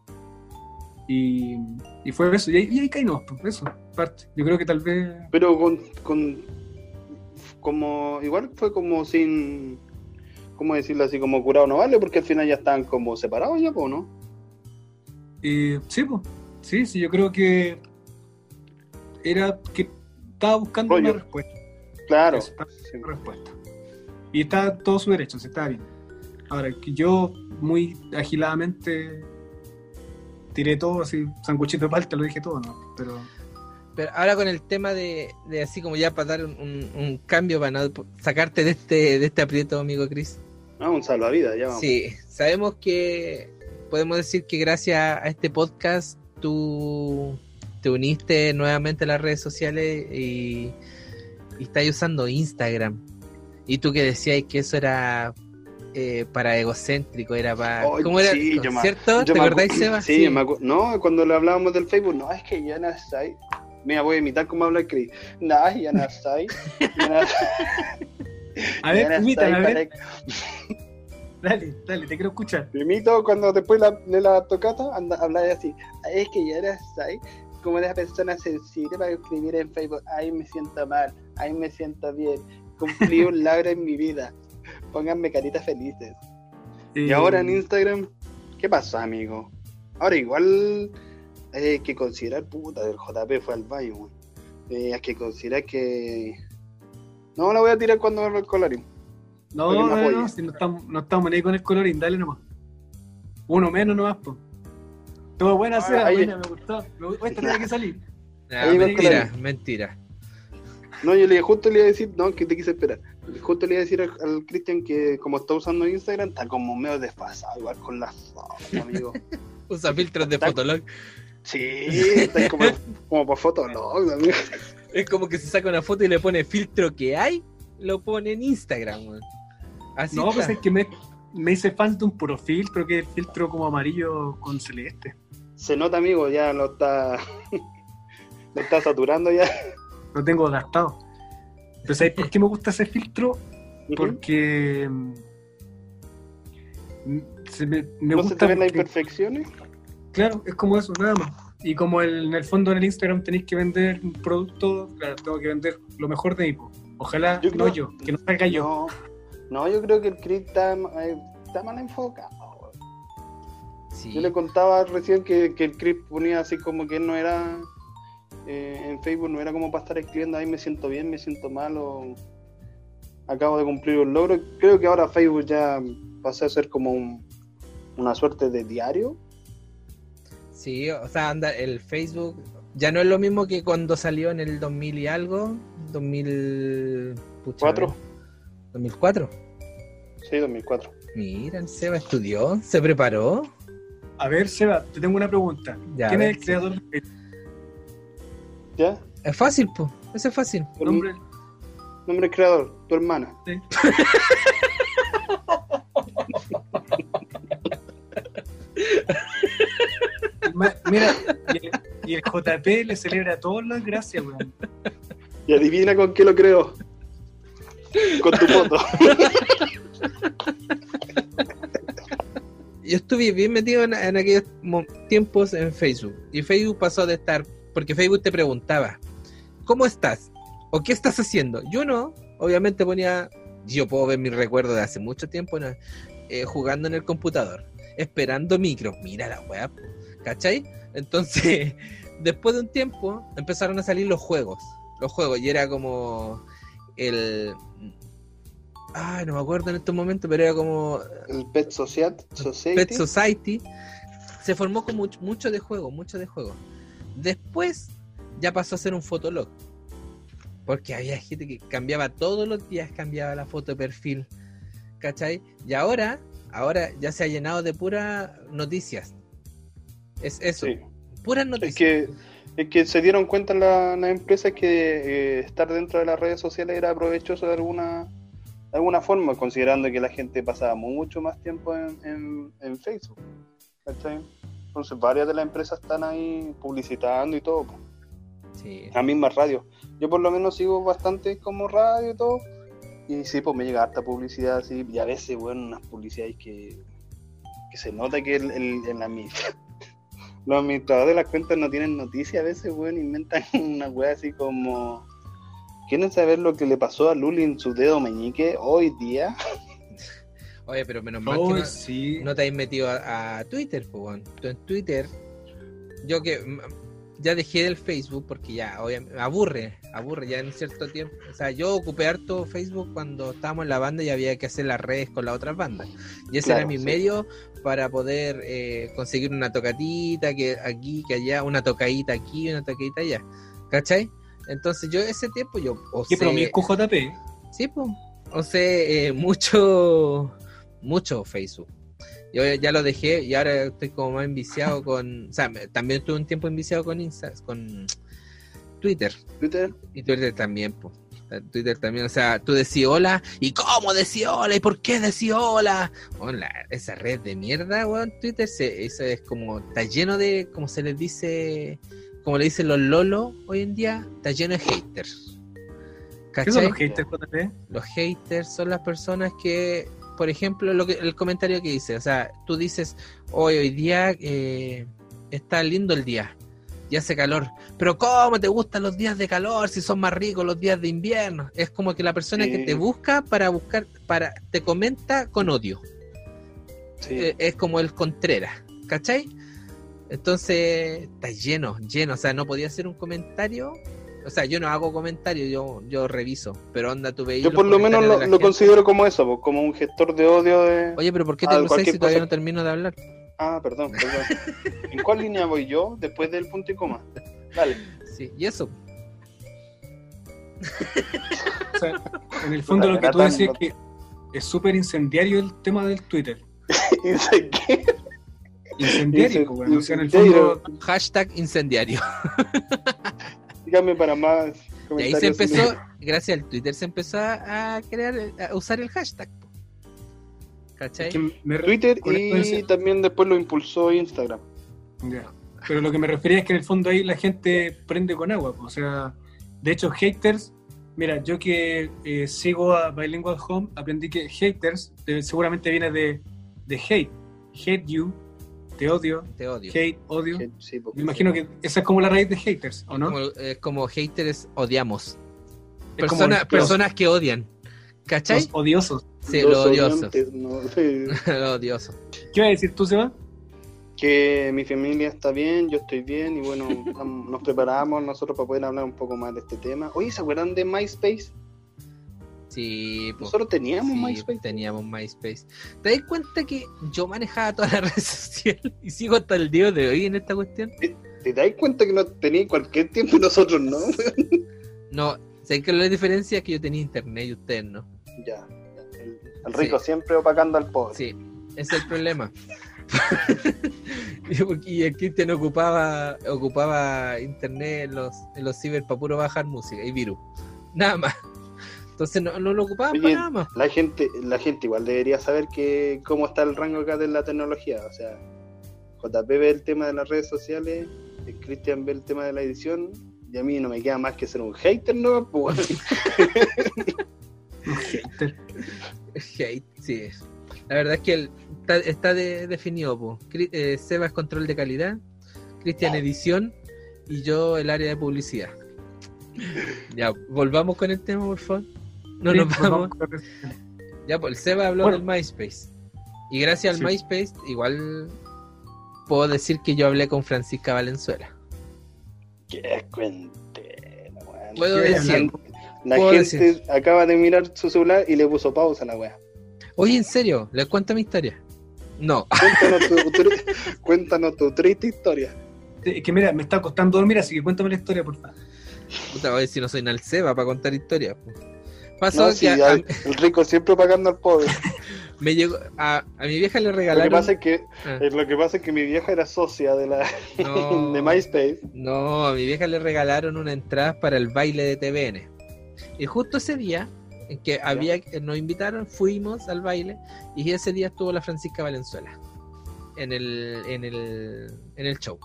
Y, y fue eso, y ahí, y ahí caímos, pues, eso, parte. Yo creo que tal vez Pero con, con. Como. Igual fue como sin. ¿Cómo decirlo así? Como curado no vale, porque al final ya estaban como separados ya, pues, ¿no? Eh, sí, pues. Sí, sí, yo creo que era que estaba buscando Rollo. una respuesta. Claro. Eso, Sí. una respuesta. Y está todo su derecho, se está bien. Ahora, que yo muy agiladamente tiré todo así, sanguchito de palta, lo dije todo, ¿no? Pero Pero ahora con el tema de, de así como ya para dar un, un- un cambio para no sacarte de este, de este aprieto, amigo Chris. Ah, un salvavidas, ya vamos. Sí, sabemos que podemos decir que gracias a este podcast tú te uniste nuevamente a las redes sociales y, y estás usando Instagram. Y tú que decías que eso era eh, para egocéntrico, era para... Ay, ¿Cómo era? sí, yo me- ¿Cierto? Yo ¿Te acordáis, acu- Seba? Sí, me acu- no, cuando le hablábamos del Facebook, no, es que ya no. Mira, voy a imitar cómo habla el Chris. No, ya no a ver, no imítame, a sé, ver, para- dale, dale, te quiero escuchar. Te imito cuando después la- de la tocata anda, habla así. Es que ya no sé. Como una persona sensible para escribir en Facebook. Ay, me siento mal. Ay, me siento bien. Cumplí un logro en mi vida. Pónganme caritas felices. Y Eh, ahora en Instagram, ¿qué pasó, amigo? Ahora igual hay que considerar, puta, el JP fue al baño. Eh, hay que considerar que... No, la voy a tirar cuando abra el colarín. No, no, no, si no estamos, no estamos ni ahí con el colorín, dale nomás. Uno menos nomás, po. Todo buena Ah, sea, ahí- buena, me gustó. Me gustó, esta tiene que salir. Ah, mentira, mentira. No, yo le justo le iba a decir, no, que te quise esperar. Justo le iba a decir al, al Cristian que como está usando Instagram, está como medio desfasado, igual con las fotos, amigo. Usa filtros de Está- Fotolog. Sí, está como, como por fotos, no, amigo. Es como que se saca una foto y le pone filtro que hay, lo pone en Instagram, weón. Así No, está. pues es que me, me hice falta un puro filtro, que es el filtro como amarillo con celeste. Se nota, amigo, ya lo está... lo está saturando ya. Lo tengo gastado. Pero ¿sabes por qué me gusta ese filtro? Porque mm, se me, me no se gusta te ven las imperfecciones. Claro, es como eso, nada más. Y como el- en el fondo en el Instagram tenéis que vender un producto, claro, tengo que vender lo mejor de mí. po. Ojalá Yo no creo- yo, que no salga yo. No, no, yo creo que el Chris está, eh, está mal enfocado. Sí. Yo le contaba recién que, que el Chris ponía así como que no era eh, en Facebook, no era como para estar escribiendo ahí me siento bien, me siento mal o acabo de cumplir un logro. Creo que ahora Facebook ya pasó a ser como un- una suerte de diario. Sí, o sea, anda, el Facebook ya no es lo mismo que cuando salió en el 2000 y algo, 2000... pucha, ¿Cuatro? a ver, 2004. Sí, 2004. Mira, el Seba estudió, se preparó. A ver, Seba, te tengo una pregunta. Ya, ¿Quién a es el creador de Facebook? ¿Ya? Es fácil, pues, eso es fácil. Nombre. Nombre del creador, tu hermana. Sí. Mira, y el, y el JP le celebra todas las gracias, weón. Y adivina con qué lo creó. Con tu foto. Yo estuve bien metido en, en aquellos tiempos en Facebook. Y Facebook pasó de estar, porque Facebook te preguntaba, ¿cómo estás? ¿O qué estás haciendo? Yo no, obviamente ponía, yo puedo ver mis recuerdos de hace mucho tiempo, ¿no? Eh, jugando en el computador, esperando micro. Mira la po, ¿cachai? Entonces, después de un tiempo, empezaron a salir los juegos. Los juegos, y era como el... Ay, no me acuerdo en estos momentos, pero era como El Pet Society. Society. Pet Society se formó con mucho, mucho de juego, mucho de juego. Después ya pasó a ser un fotolog. Porque había gente que cambiaba todos los días, cambiaba la foto de perfil. ¿Cachai? Y ahora, ahora ya se ha llenado de puras noticias. Es eso, Sí. puras Es noticias. que, es que se dieron cuenta la- las empresas que eh, estar dentro de las redes sociales era provechoso de alguna, de alguna forma, considerando que la gente pasaba mucho más tiempo en, en- en Facebook. ¿cachai? Entonces varias de las empresas están ahí publicitando y todo. po. Sí. La misma radio. Yo por lo menos sigo bastante como radio y todo. Y sí, pues me llega harta publicidad así. Y a veces, bueno, unas publicidades que, que se nota que el, el, el admi- los administradores de las cuentas no tienen noticia. A veces, bueno, inventan una wea así como... ¿Quieren saber lo que le pasó a Luli en su dedo meñique hoy día? Oye, pero menos mal Oh, que no, sí. no te has metido a, a Twitter, pues, weón. Tú en Twitter, yo que ya dejé del Facebook porque ya, obviamente, aburre, aburre ya en cierto tiempo. O sea, yo ocupé harto Facebook cuando estábamos en la banda y había que hacer las redes con las otras bandas. Y ese Claro, era mi sí. medio para poder eh, conseguir una tocatita que aquí, que allá, una tocadita aquí, una tocadita allá. ¿Cachai? Entonces yo ese tiempo yo... O Qué sé- promiscuo JP. Sí, pues. O sea, eh, mucho, mucho Facebook. Yo ya lo dejé y ahora estoy como más enviciado con. O sea, también estuve un tiempo enviciado con Insta, con Twitter. Twitter. Y Twitter también, pues. Twitter también, o sea, tú decís hola, ¿y cómo decís hola? ¿Y por qué decís hola? Hola, esa red de mierda, weón, Twitter, se, eso es como, está lleno de, como se les dice, como le dicen los lolos hoy en día, está lleno de haters. ¿Qué son los haters JP? Los haters son las personas que, por ejemplo, lo que, el comentario que dice, o sea, tú dices, hoy, hoy día eh, está lindo el día y hace calor, pero ¿cómo te gustan los días de calor si son más ricos los días de invierno? Es como que la persona que te busca para buscar, para, te comenta con odio. Sí. Eh, es como el Contreras, ¿cachai? Entonces, está lleno, lleno, o sea, no podía hacer un comentario. O sea, yo no hago comentarios, yo, yo reviso, pero onda, tú veis Yo por lo menos lo, considero como eso, como un gestor de odio de... Oye, pero ¿por qué te cruzáis si todavía cosa- no termino de hablar? Ah, perdón, perdón. ¿En cuál línea voy yo después del punto y coma? Dale. Sí, y eso. O sea, en el fondo lo que tú decís es que es súper incendiario el tema del Twitter. Dice que... Incendiario, Incen- bueno. O sea, en el incendiario. fondo, Hashtag incendiario. Dígame para más Y ahí se empezó, gracias al Twitter, se empezó a crear, a usar el hashtag. ¿Cachai? es que me- Twitter y también después lo impulsó Instagram. Ya. Pero lo que me refería es que en el fondo ahí la gente prende con agua. O sea, de hecho, haters. Mira, yo que eh, sigo a Bilingual Home, aprendí que haters eh, seguramente viene de, de hate. Hate you, te odio, Te odio. hate, odio. Sí. Me imagino que esa es como la raíz de haters, ¿o no? Como, es como haters odiamos. Es como Persona- los- personas que odian. ¿Cachai? Los odiosos. Sí, Los lo odioso. odiantes, no, sí. lo odioso. ¿Qué iba a decir tú, Seba? que mi familia está bien, yo estoy bien y bueno, nos preparamos nosotros para poder hablar un poco más de este tema. Oye, ¿se acuerdan de MySpace? Sí. Nosotros teníamos Sí, MySpace. teníamos MySpace. ¿Te das cuenta que yo manejaba todas las redes sociales y sigo hasta el día de hoy en esta cuestión? ¿Te das cuenta que no tenía cualquier tiempo y nosotros no? No, sé que la diferencia es que yo tenía internet y ustedes no. ya. El, el rico Sí. siempre opacando al pobre. Sí, ese es el problema. y el Cristian ocupaba, ocupaba internet en los, en los ciber para puro bajar música y virus. Nada más. Entonces no, no lo ocupaban Oye, para nada más. La gente, la gente igual debería saber que cómo está el rango acá de la tecnología. O sea, JP ve el tema de las redes sociales, Cristian ve el tema de la edición, y a mí no me queda más que ser un hater, ¿no? Pues, Un hater. Hate, sí. La verdad es que el- está, está de- definido, po. Eh, Seba es control de calidad, Cristian edición y yo el área de publicidad. Ya, volvamos con el tema, por favor. No Sí, nos vamos. Ya, pues el Seba habló Bueno. del MySpace. Y gracias al Sí. MySpace, igual puedo decir que yo hablé con Francisca Valenzuela. qué cuentena, weón. Puedo decir. hablando. La puedo gente acaba de mirar su celular y le puso pausa a la wea. Oye, en serio, ¿les cuento mi historia? No. Cuéntanos tu, tri- cuéntanos tu triste historia. Es que mira, me está costando dormir, así que cuéntame la historia, por favor. Puta, voy a decir, no soy Nalceba para contar historias. Po. Pasó No, que sí, a- ya, a- el rico siempre pagando al pobre. me llegó a, a mi vieja le Lo que, regalaron. pasa es que, Ah, eh, lo que pasa es que mi vieja era socia de la no, de MySpace. no, a mi vieja le regalaron una entrada para el baile de TVN. Y justo ese día en que había eh, nos invitaron, fuimos al baile y ese día estuvo la Francisca Valenzuela en el en el en el show.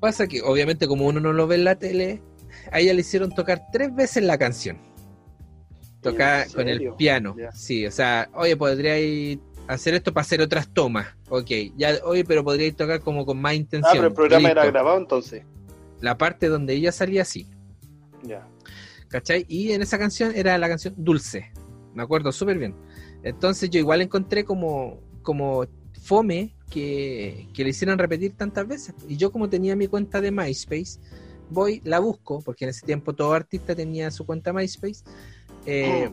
Pasa que obviamente como uno no lo ve en la tele, a ella le hicieron tocar tres veces la canción. Tocar ¿En con el piano. Sí, o sea, oye, podríais hacer esto para hacer otras tomas. Ok, ya, oye, pero podríais tocar como con más Ah, intención. pero el programa era grabado entonces. La parte donde ella salía así, Ya. ¿cachai? Y en esa canción era la canción Dulce. Me acuerdo súper bien. Entonces yo igual encontré como, como fome que, que le hicieran repetir tantas veces. Y yo como tenía mi cuenta de MySpace, voy, la busco, porque en ese tiempo todo artista tenía su cuenta MySpace. Eh,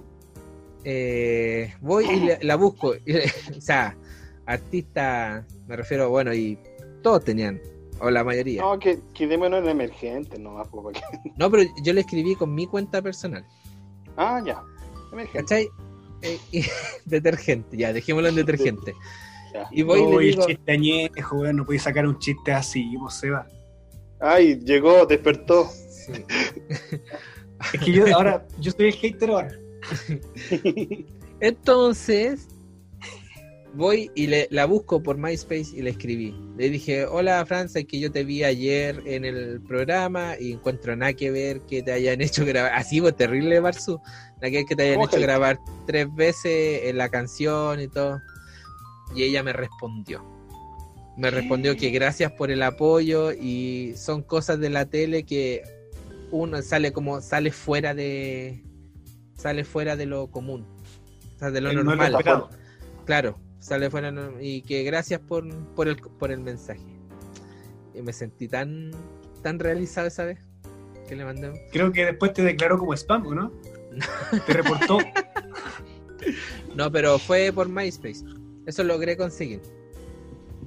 eh, voy y la busco. o sea, artista, me refiero, bueno, y todos tenían, o la mayoría. No, que, que démonos en emergente nomás. pues, porque- No, pero yo le escribí con mi cuenta personal. Ah, ya. Emergente. ¿Cachai? Eh, y- detergente, ya, dejémoslo en detergente. Ya. Y voy y Uy, le el digo, chiste añejo, weón, no podéis sacar un chiste así, vos se va. Ay, llegó, despertó. sí. Es que yo ahora, yo soy el hater ahora. entonces voy y le, la busco por MySpace y le escribí. Le dije, hola Francia, que yo te vi ayer en el programa y encuentro nada que ver que te hayan hecho grabar, así vos terrible Barzu, nada que ver que te hayan ¿Cómo hecho grabar tres veces en la canción y todo. Y ella me respondió. Me respondió que gracias por el apoyo y son cosas de la tele que uno sale como sale fuera de sale fuera de lo común, o sea, de lo El no normal. Claro, sale fuera y que gracias por, por el por el mensaje. Y me sentí tan tan realizado esa vez que le mandé. Creo que después te declaró como spam, ¿o ¿no? Te reportó. No, pero fue por MySpace. Eso logré conseguir.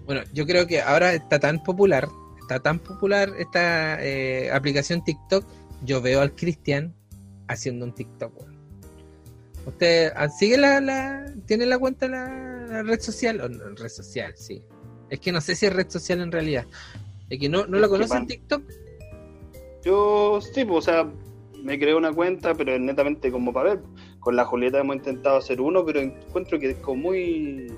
Bueno, yo creo que ahora está tan popular, está tan popular esta eh, aplicación TikTok. Yo veo al Cristian haciendo un TikTok. ¿Usted ah, sigue la, la tiene la cuenta la, la red social? O no, red social, sí. Es que no sé si es red social en realidad. Es que no, no la que conocen van- TikTok. Yo, sí, pues, o sea, me creé una cuenta, pero netamente como para ver. Con la Julieta hemos intentado hacer uno, pero encuentro que es como muy.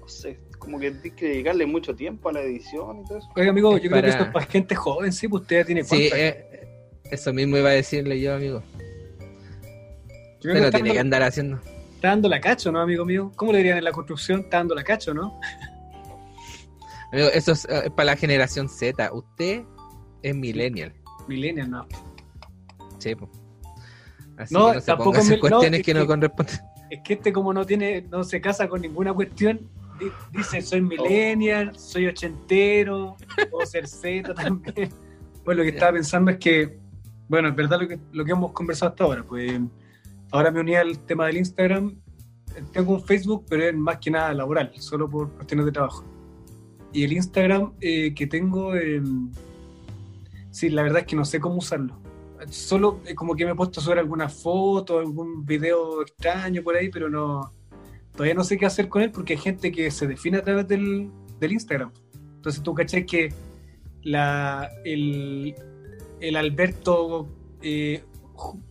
No sé, como que tienes que dedicarle mucho tiempo a la edición y todo eso. Oiga, amigo, Es yo creo que esto es para gente joven, sí, pues usted tiene Sí, cuántas. eh, eso mismo iba a decirle yo, amigo. Yo que está tiene que andar haciendo. está dando la cacho, ¿no, amigo mío? ¿Cómo le dirían en la construcción? Está dando la cacho, ¿no? Amigo, eso es eh, para la generación Z. Usted es millennial. Millennial, no. Sí, po. Así No, que no se tampoco ponga mil- no, cuestiones es que no que- corresponden. Es que este como no tiene, no se casa con ninguna cuestión, dice soy millennial, soy ochentero, puedo ser Z también. Bueno, lo que estaba pensando es que, bueno, es verdad lo que, lo que hemos conversado hasta ahora, pues ahora me uní al tema del Instagram, tengo un Facebook, pero es más que nada laboral, solo por cuestiones de trabajo. Y el Instagram eh, que tengo, eh, sí, la verdad es que no sé cómo usarlo. Solo eh, como que me he puesto a subir alguna foto, algún video extraño por ahí, pero no. Todavía no sé qué hacer con él porque hay gente que se define a través del, del Instagram. Entonces tú caché que la, el, el Alberto, eh,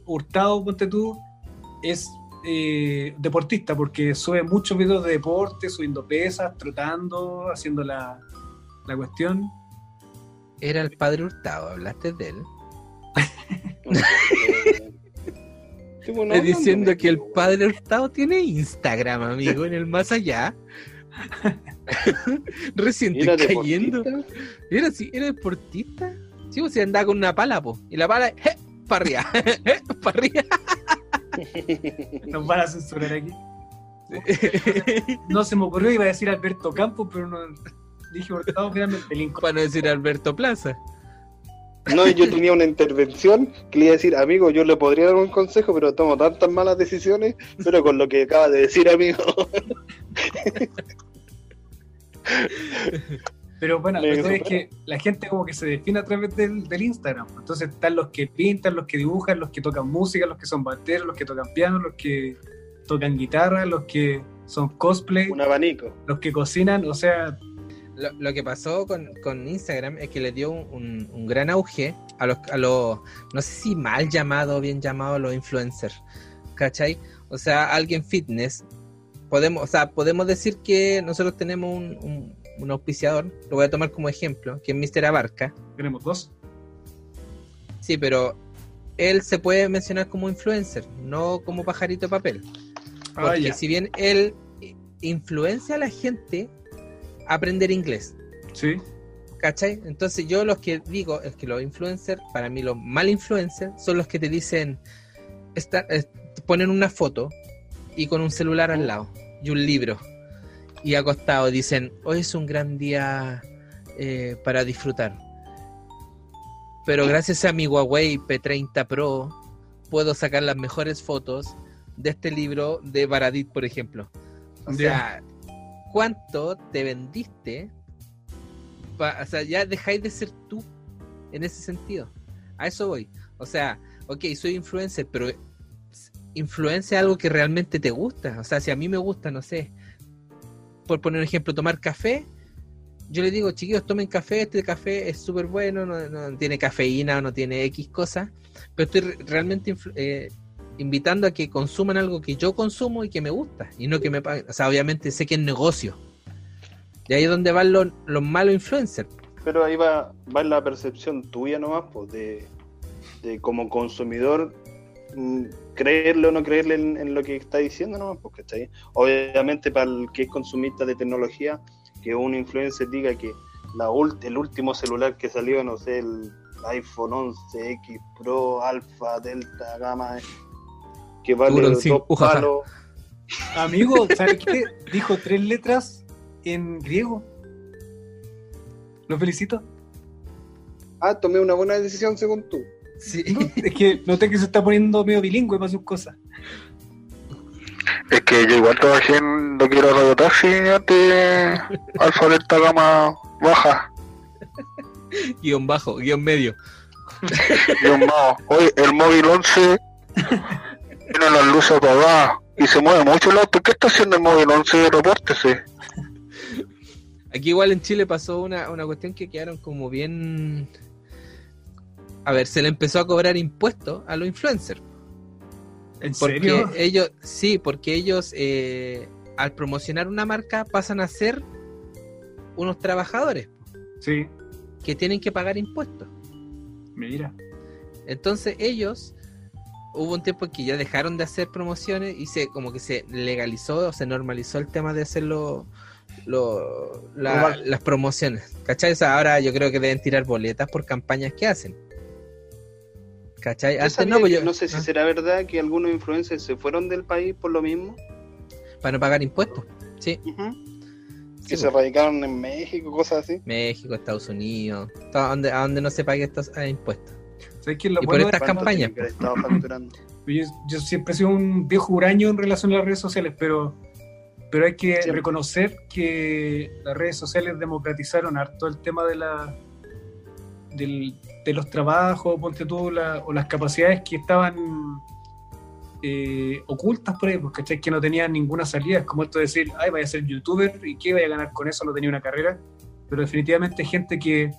Hurtado, ponte tú, es eh, deportista porque sube muchos videos de deporte, subiendo pesas, trotando, haciendo la, la cuestión. Era el padre Hurtado, hablaste de él. Tipo, no, Estás diciendo que el padre Hurtado tiene Instagram, amigo, en el más allá. Recién ¿Era estoy cayendo. deportista? Era así, era deportista. Sí, pues se andaba con una pala, po. Y la pala, ¡eh! para arriba, ¡eh! para arriba. Nos van a censurar aquí. No se me ocurrió, iba a decir Alberto Campos, pero no dije Hurtado finalmente Lincoln. Para no decir Alberto Plaza. No, yo tenía una intervención que le iba a decir, amigo, yo le podría dar un consejo, pero tomo tantas malas decisiones, pero con lo que acaba de decir, amigo. Pero bueno, la cosa es que la gente como que se define a través del, del Instagram. Entonces están los que pintan, los que dibujan, los que tocan música, los que son bateros, los que tocan piano, los que tocan guitarra, los que son cosplay, Un abanico. los que cocinan, o sea, Lo, lo que pasó con, con Instagram es que le dio un, un- un gran auge a los, a los, no sé si mal llamado o bien llamado, los influencers. ¿Cachai? O sea, alguien fitness. Podemos, o sea, podemos decir que nosotros tenemos un, auspiciador, lo voy a tomar como ejemplo, que es Mr. Abarca. tenemos dos. Sí, pero él se puede mencionar como influencer, no como pajarito de papel. Ah, Porque si bien él influencia a la gente aprender inglés, Sí, ¿cachai? Entonces yo los que digo es que los influencers, para mí los mal influencers, son los que te dicen, está- eh, ponen una foto y con un celular al lado y un libro y acostado dicen, hoy es un gran día eh, para disfrutar. Pero gracias a mi Huawei P30 Pro puedo sacar las mejores fotos de este libro de Baradit, por ejemplo. O sea, ¿cuánto te vendiste? O sea, ya dejáis de ser tú en ese sentido. A eso voy. O sea, ok, soy influencer, pero influencia algo que realmente te gusta. O sea, si a mí me gusta, no sé, por poner un ejemplo, tomar café, yo le digo, chiquillos, tomen café, este café es súper bueno, no, no tiene cafeína, no tiene X cosas, pero estoy re- realmente eh, invitando a que consuman algo que yo consumo y que me gusta, y no que me paguen. O sea, obviamente sé que es negocio. Y ahí es donde van los, los malos influencers. Pero ahí va, va en la percepción tuya nomás, pues, de, de como consumidor, mm, creerle o no creerle en, lo que está diciendo nomás, pues, ¿cachai? Obviamente para el que es consumista de tecnología, que un influencer diga que la ult- el último celular que salió, no sé, el iPhone 11X Pro, Alpha, Delta, Gama, que vale Tiburón dos ujaja. palos. Amigo, ¿sabes qué? Dijo tres letras en griego. Lo felicito. Ah, tomé una buena decisión según tú. Sí. Es que noté que se está poniendo medio bilingüe para sus cosas. Es que yo igual trabajé en lo que era Radio Taxi de Alfa Delta Gama Baja. guion bajo, guion medio. Dios mío, oye, el móvil 11 tiene las luces apagadas y se mueve mucho el auto. ¿Qué está haciendo el móvil 11? Repórtese. Aquí igual en Chile pasó una, una cuestión que quedaron como bien... A ver, se le empezó a cobrar impuestos a los influencers. ¿En Porque serio? ellos, sí, porque ellos eh, al promocionar una marca pasan a ser unos trabajadores Sí, que tienen que pagar impuestos. mira. Entonces ellos hubo un tiempo en que ya dejaron de hacer promociones y se como que se legalizó o se normalizó el tema de hacer lo- lo- la- las promociones. ¿Cachai? O sea, ahora yo creo que deben tirar boletas por campañas que hacen. ¿Cachai? Antes no, pues yo- no sé si ah, será verdad que algunos influencers se fueron del país por lo mismo. para no pagar impuestos. Sí. Que se pues. radicaron en México, cosas así. México, Estados Unidos, todo- a donde, a donde no se pague estos eh, impuestos. ¿Sabes qué lo Y por bueno? estas ¿Cuánto campañas, facturando? Yo, yo siempre he sido un viejo huraño en relación a las redes sociales, pero, pero hay que Siempre. reconocer que las redes sociales democratizaron harto el tema de la del- de los trabajos, ponte tú, la- o las capacidades que estaban eh, ocultas por ahí, porque ¿cachai? que no tenían ninguna salida. Es como esto de decir, ay, vaya a ser youtuber y qué vaya a ganar con eso, no tenía una carrera. Pero definitivamente hay gente que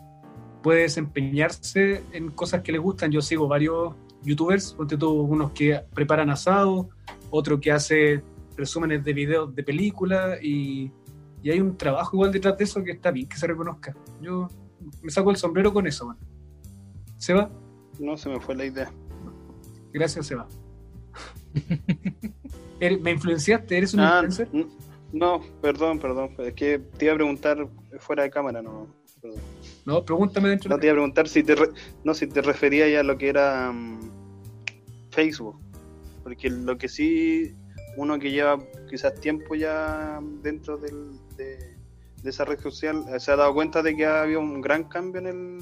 puede desempeñarse en cosas que le gustan. Yo sigo varios youtubers, ponte tú unos que preparan asado, otro que hace resúmenes de videos de películas y, y hay un trabajo igual detrás de eso que está bien que se reconozca. Yo me saco el sombrero con eso, man. ¿Seba? No, se me fue la idea. Gracias, Seba. ¿Me influenciaste? ¿Eres un Ah, influencer? no, perdón, perdón. Es que te iba a preguntar fuera de cámara, no. perdón. No, pregúntame dentro No te iba a preguntar si te, re- no, si te refería ya a lo que era mm, Facebook. Porque lo que sí, uno que lleva quizás tiempo ya dentro del- de, de esa red social, eh, se ha dado cuenta de que ha habido un gran cambio en el,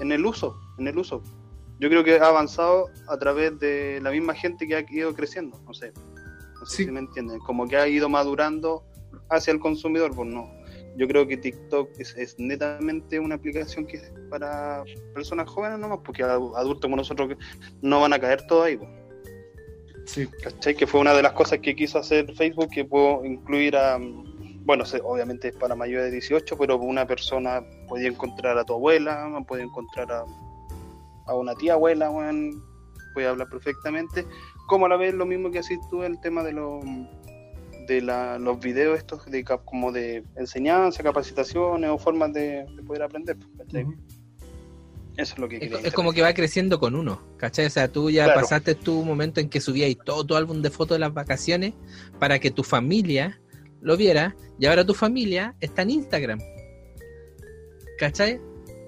en el uso, en el uso. Yo creo que ha avanzado a través de la misma gente que ha ido creciendo, no sé. No sé Sí. si me entienden. Como que ha ido madurando hacia el consumidor, pues no. Yo creo que TikTok es, es netamente una aplicación que es para personas jóvenes nomás, porque adu- adultos como nosotros no van a caer todo ahí. pues. Sí. ¿Cachai? Que fue una de las cosas que quiso hacer Facebook, que puedo incluir a, bueno, obviamente es para mayores de 18, pero una persona podía encontrar a tu abuela, podía encontrar a, a una tía abuela, weón, puede hablar perfectamente, como a la vez lo mismo que haces tú el tema de los de la- los videos estos de cap- como de enseñanza, capacitaciones o formas de, de poder aprender. pues. Eso es lo que Es, es como que va creciendo con uno, ¿cachai? O sea, tú ya Claro. pasaste tu momento en que subías todo tu álbum de fotos de las vacaciones para que tu familia lo viera y ahora tu familia está en Instagram, ¿cachai?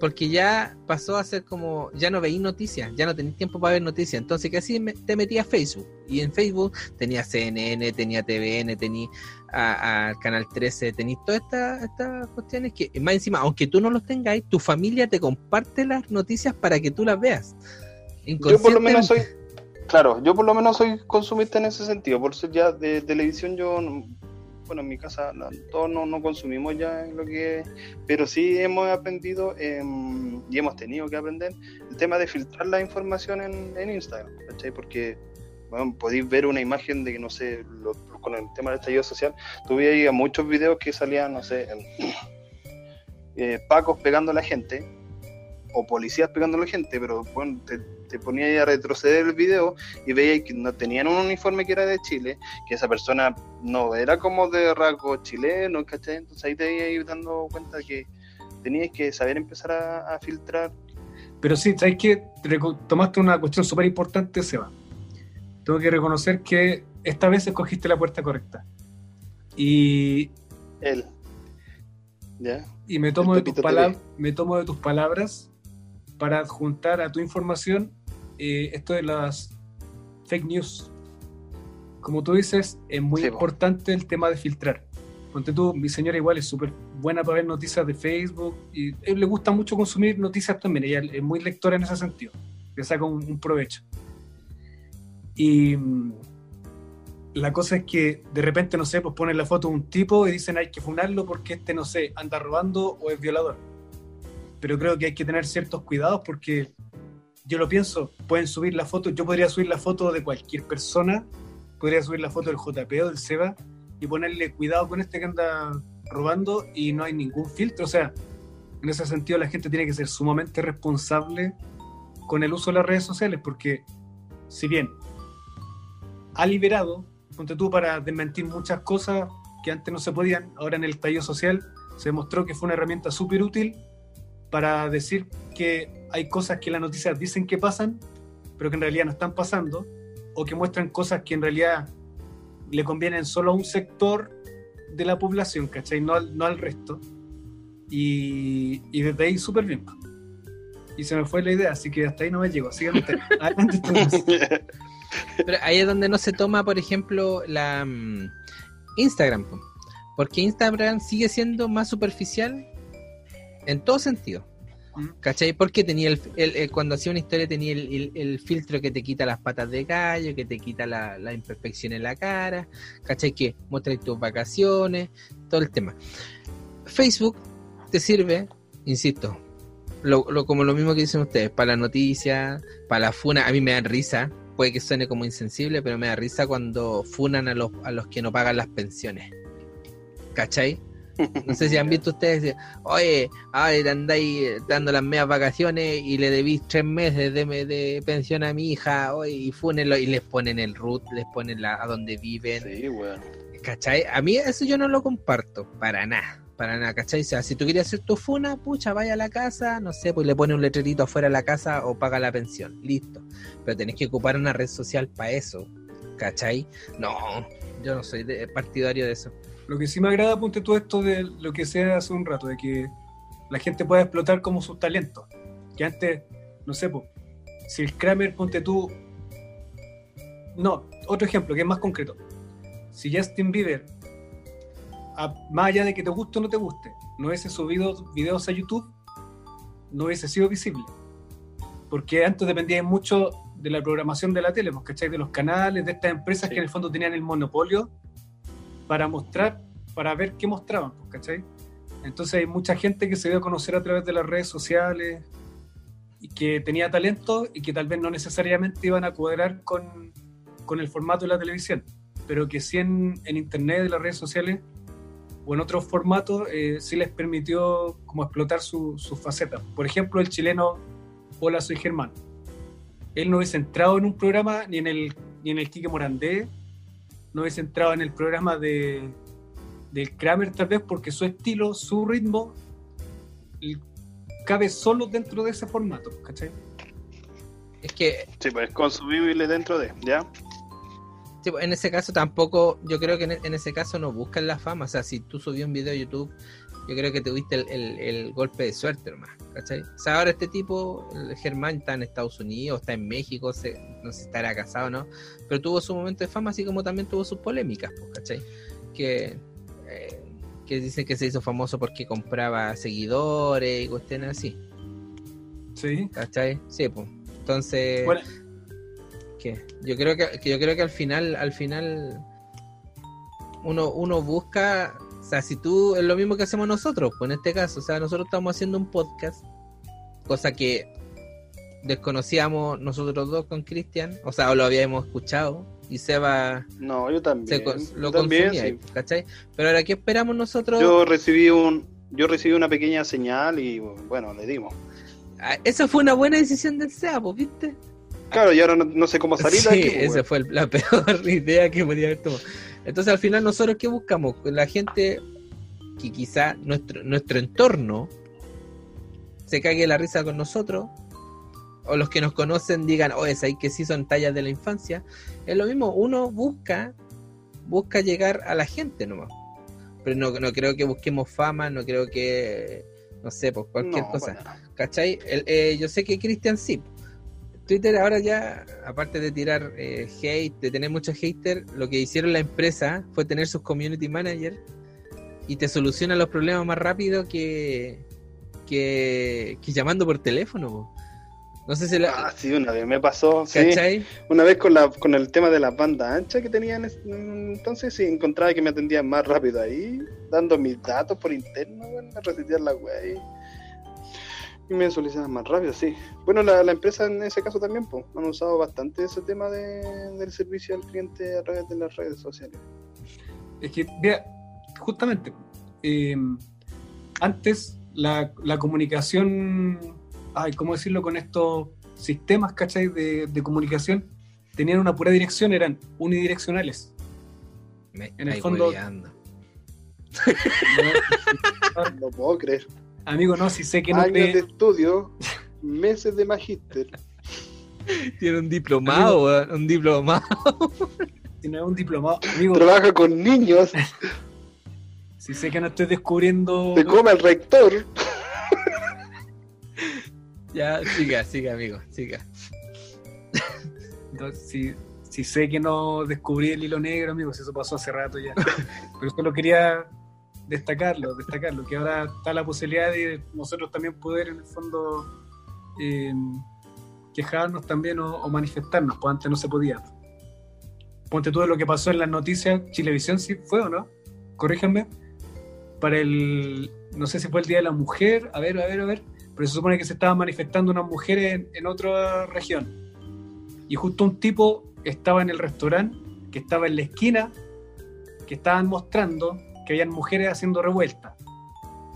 Porque ya pasó a ser como, ya no veís noticias, ya no tenéis tiempo para ver noticias, entonces que así te metías a Facebook y en Facebook tenías CNN, tenía TVN, tenías al Canal 13, tenéis todas estas estas cuestiones que, más encima, aunque tú no los tengáis, tu familia te comparte las noticias para que tú las veas. Yo por lo menos soy, claro, yo por lo menos soy consumista en ese sentido. Por ser ya de televisión, yo, no- bueno, en mi casa todos no, no consumimos ya lo que, pero sí hemos aprendido em, y hemos tenido que aprender el tema de filtrar la información en, en Instagram, ¿cachai? Porque bueno, podéis ver una imagen de que, no sé, lo- con el tema del estallido social, tuve ahí muchos videos que salían, no sé, eh, pacos pegando a la gente o policías pegando a la gente, pero bueno, te, te ponía ahí a retroceder el video y veía que no tenían un uniforme que era de Chile, que esa persona no era como de rasgo chileno, ¿cachai? Entonces ahí te ibas dando cuenta que tenías que saber empezar a, a filtrar. Pero sí, ¿sabes? Reco- Tomaste una cuestión súper importante, Seba. Tengo que reconocer que esta vez escogiste la puerta correcta. Y, él. ¿Ya? y me, tomo de tus me tomo de tus palabras para adjuntar a tu información eh, esto de las fake news. Como tú dices, es muy Sí, importante el tema de filtrar. Ponte tú, mi señora igual es súper buena para ver noticias de Facebook y él le gusta mucho consumir noticias también. Ella es muy lectora en ese sentido. Le saca un, un provecho. Y mm, la cosa es que de repente, no sé, pues ponen la foto de un tipo y dicen hay que funarlo porque este, no sé, anda robando o es violador. Pero creo que hay que tener ciertos cuidados porque yo lo pienso, pueden subir la foto, yo podría subir la foto de cualquier persona, podría subir la foto del JP o del Seba y ponerle cuidado con este que anda robando y no hay ningún filtro. O sea, en ese sentido la gente tiene que ser sumamente responsable con el uso de las redes sociales porque si bien ha liberado, ponte tú para desmentir muchas cosas que antes no se podían, ahora en el estallido social se demostró que fue una herramienta súper útil para decir que hay cosas que las noticias dicen que pasan, pero que en realidad no están pasando, o que muestran cosas que en realidad le convienen solo a un sector de la población, ¿cachai? No al, no al resto. Y, y desde ahí súper bien. Y se me fue la idea, así que hasta ahí no me llego. Ustedes. Adelante. Pero ahí es donde no se toma, por ejemplo, la mm, Instagram. po. Porque Instagram sigue siendo más superficial en todo sentido. ¿Cachai? Porque tenía el, el- el- cuando hacía una historia tenía el, el- el filtro que te quita las patas de gallo, que te quita la, la imperfección en la cara, ¿cachai? Que muestra tus vacaciones, todo el tema. Facebook te sirve, insisto, lo, lo- como lo mismo que dicen ustedes, para la noticia, para la funa, a mí me dan risa, puede que suene como insensible, pero me da risa cuando funan a los, a los que no pagan las pensiones. ¿Cachai? No sé si han visto ustedes, oye, ahora andáis dando las medias vacaciones y le debís tres meses de, de pensión a mi hija, oye, y fúnenlo, y les ponen el root, les ponen la, a donde viven. Sí, weón. ¿Cachai? A mí eso yo no lo comparto, para nada. Para nada, ¿cachai? O sea, si tú quieres hacer tu funa, pucha, vaya a la casa, no sé, pues le pone un letrerito afuera de la casa o paga la pensión, listo. Pero tenés que ocupar una red social para eso, ¿cachai? No, yo no soy de- partidario de eso. Lo que sí me agrada, ponte tú esto de lo que sea hace un rato, de que la gente pueda explotar como sus talentos. Que antes, no sé, po, si el Kramer, ponte tú. No, otro ejemplo que es más concreto. Si Justin Bieber, a- más allá de que te guste o no te guste, no hubiese subido videos a YouTube, no hubiese sido visible. Porque antes dependía mucho de la programación de la tele, pues, ¿cachai? De los canales, de estas empresas Sí. que en el fondo tenían el monopolio para mostrar, para ver qué mostraban, pues, ¿cachai? Entonces hay mucha gente que se dio a conocer a través de las redes sociales y que tenía talento y que tal vez no necesariamente iban a cuadrar con, con el formato de la televisión, pero que sí en, en internet, en las redes sociales o en otros formatos, eh, sí les permitió como explotar su- sus facetas. Por ejemplo, el chileno Hola, soy Germán. Él no hubiese entrado en un programa ni en el, ni en el Quique Morandé, no hubiese entrado en el programa de del Kramer tal vez porque su estilo, su ritmo cabe solo dentro de ese formato, ¿cachai? Es que Sí, pues es consumible dentro de, ¿ya? Sí, pues, en ese caso tampoco, yo creo que en, en ese caso no buscan la fama. O sea, si tú subí un video a YouTube, yo creo que tuviste el, el- el golpe de suerte nomás, ¿cachai? O sea, ahora este tipo, el Germán, está en Estados Unidos, está en México, se- no sé si estará casado o no, pero tuvo su momento de fama, así como también tuvo sus polémicas, pues, ¿cachai? Que, eh, que dicen que se hizo famoso porque compraba seguidores y cuestiones así, Sí. ¿cachai? Sí, pues. Entonces... Bueno, yo creo que, que yo creo que al final al final uno uno busca o sea si tú es lo mismo que hacemos nosotros pues en este caso o sea nosotros estamos haciendo un podcast cosa que desconocíamos nosotros dos con Cristian o sea o lo habíamos escuchado y Seba No, yo también. se lo yo también, consumía sí. ¿cachai? pero ahora qué esperamos nosotros Yo recibí un, yo recibí una pequeña señal y bueno, le dimos. Ah, esa fue una buena decisión del Seba pues, ¿viste? Claro, y ahora no, no sé cómo salir Sí, de aquí. pues, esa fue el- la peor idea que podía haber tomado. Entonces, al final, nosotros qué buscamos? La gente que quizá nuestro, nuestro entorno se cague la risa con nosotros, o los que nos conocen digan, oh, es ahí que sí son tallas de la infancia. Es lo mismo, uno busca, busca llegar a la gente nomás. Pero no, no creo que busquemos fama, no creo que, no sé, pues cualquier No, cosa. nada. ¿Cachai? El- eh, yo sé que Christian sí. Twitter ahora ya, aparte de tirar eh, hate, de tener muchos haters, lo que hicieron la empresa fue tener sus community managers y te soluciona los problemas más rápido que, que, que llamando por teléfono. po. No sé si la... Ah, sí, una vez me pasó. Sí, una vez con la con el tema de las bandas anchas que tenían es- entonces sí encontraba que me atendían más rápido ahí, dando mis datos por interno, bueno, a resetear la web y, me solucionaban más rápido, sí. Bueno, la, la empresa en ese caso también, pues, han usado bastante ese tema de, del servicio al cliente a través de las redes sociales. Es que, vea, justamente, eh, antes la, la comunicación, ay, ¿cómo decirlo? Con estos sistemas, ¿cachai? De, de comunicación, tenían una pura dirección, eran unidireccionales. Me En el fondo-. No, No puedo creer. Amigo, no, si sé que no Años te... de estudio, meses de magíster. Tiene un diplomado, weón, un diplomado. Si no es un diplomado, amigo, Trabaja con niños, si sé que no estoy descubriendo... se come al rector. Ya, siga, siga, amigo, siga. Entonces, si, si sé que no descubrí el hilo negro, amigos, eso pasó hace rato ya. Pero solo quería destacarlo, destacarlo, que ahora está la posibilidad de nosotros también poder, en el fondo, eh, quejarnos también o, manifestarnos, pues antes no se podía. Ponte tú de lo que pasó en las noticias, Chilevisión sí fue o no, corríjanme, para el, no sé si fue el Día de la Mujer, a ver, a ver, a ver, pero se supone que se estaban manifestando unas mujeres en, en otra región. Y justo un tipo estaba en el restaurante, que estaba en la esquina, que estaban mostrando que habían mujeres haciendo revuelta.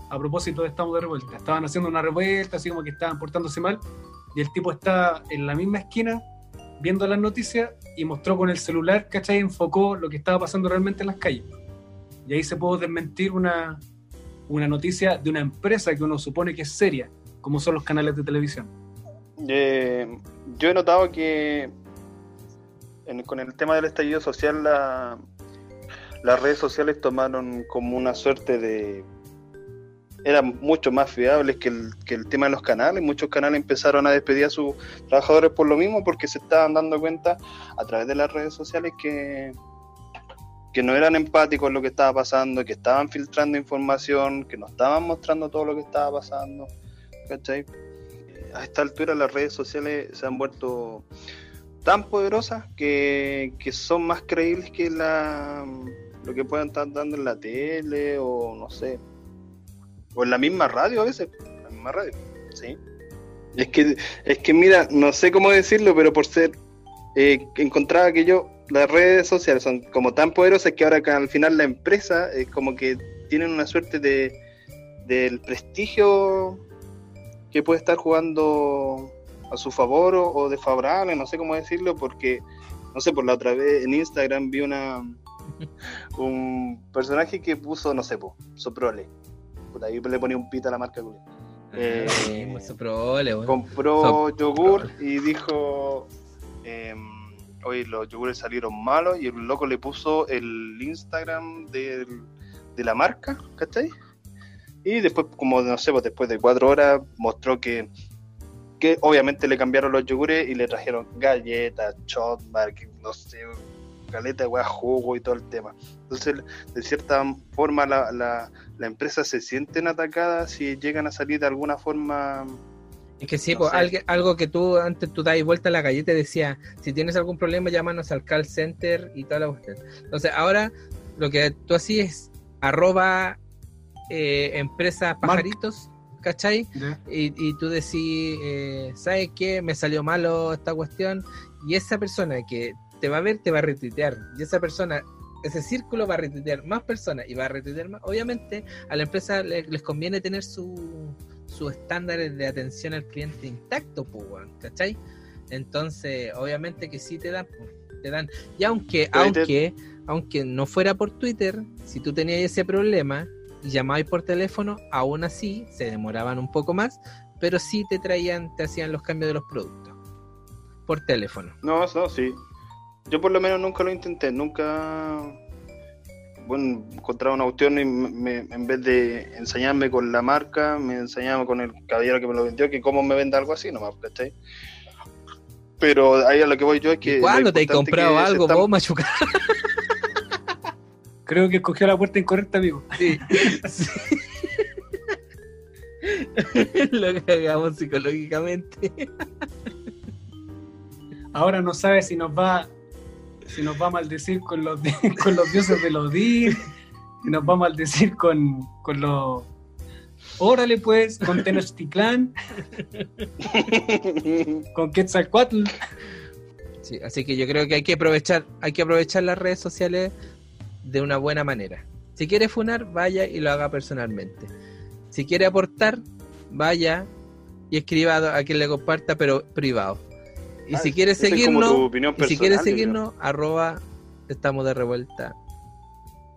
A propósito de estamos de revuelta. Estaban haciendo una revuelta, así como que estaban portándose mal. Y el tipo está en la misma esquina viendo las noticias y mostró con el celular, ¿cachai? Enfocó lo que estaba pasando realmente en las calles. Y ahí se pudo desmentir una, una noticia de una empresa que uno supone que es seria, como son los canales de televisión. Eh, yo he notado que con el tema del estallido social, la- las redes sociales tomaron como una suerte de... eran mucho más fiables que el, que el tema de los canales. Muchos canales empezaron a despedir a sus trabajadores por lo mismo, porque se estaban dando cuenta a través de las redes sociales que, que no eran empáticos en lo que estaba pasando, que estaban filtrando información, que no estaban mostrando todo lo que estaba pasando. ¿Cachai? a esta altura las redes sociales se han vuelto tan poderosas que, que son más creíbles que la, lo que puedan estar dando en la tele o no sé. O en la misma radio a veces. La misma radio. Sí. Es que, es que mira, no sé cómo decirlo, pero por ser eh, encontraba que yo, las redes sociales son como tan poderosas que ahora que al final la empresa es como que tienen una suerte de del prestigio que puede estar jugando a su favor o, o desfavorable, no sé cómo decirlo, porque, no sé, por la otra vez en Instagram vi una un personaje que puso, no sé, po, Soprole. Por ahí le ponía un pito a la marca culia. Eh, Ah, eso probable, weón. Compró yogur y dijo, em, oye, los yogures salieron malos y el loco le puso el Instagram del- de la marca, ¿cachai? Y después, como no sé, pues después de cuatro horas mostró que, que obviamente le cambiaron los yogures y le trajeron galletas, shot, bar, no sé, caleta de weá, jugo y todo el tema. Entonces, de cierta forma, la, la, la empresa se sienten atacadas si llegan a salir de alguna forma Es que sí, No pues, algo, algo que tú antes tú dabas vuelta a la galleta y decía, si tienes algún problema, llámanos al call center y toda la cuestión. Entonces, ahora lo que tú así es arroba eh, empresa pajaritos, ¿cachai? ¿ya? Y, y tú decís, eh, ¿sabes qué? Me salió malo esta cuestión. Y esa persona que te va a ver, te va a retuitear. Y esa persona, ese círculo va a retuitear más personas y va a retuitear más. Obviamente, a la empresa le- les conviene tener su- sus estándares de atención al cliente intacto, pues, ¿cachai? Entonces, obviamente que sí te dan, te dan. Y aunque, aunque, aunque no fuera por Twitter, si tú tenías ese problema y llamabas por teléfono, aún así se demoraban un poco más, pero sí te traían, te hacían los cambios de los productos por teléfono. No, no, sí. Yo por lo menos nunca lo intenté, nunca bueno, encontraba una cuestión y me- me- en vez de enseñarme con la marca, me enseñaba con el caballero que me lo vendió, que cómo me vende algo así nomás, ¿cachai? Pero ahí a lo que voy yo es que... ¿Y lo ¿Cuándo te importante comprado algo, vos, machuca? Creo que escogió la puerta incorrecta, amigo. Sí. Sí. Lo cagamos psicológicamente. Ahora no sabe si nos va si nos va a maldecir con los, con los dioses de los Odín, si nos va a maldecir con, con los... Órale pues, con Tenochtitlán, con Quetzalcoatl. Sí, así que yo creo que hay que aprovechar, hay que aprovechar las redes sociales de una buena manera. Si quiere funar, vaya y lo haga personalmente. Si quiere aportar, vaya y escriba a quien le comparta, pero privado. Y Ah, si seguirnos, y si quiere personal, yo creo. seguirnos, arroba estamos de revuelta.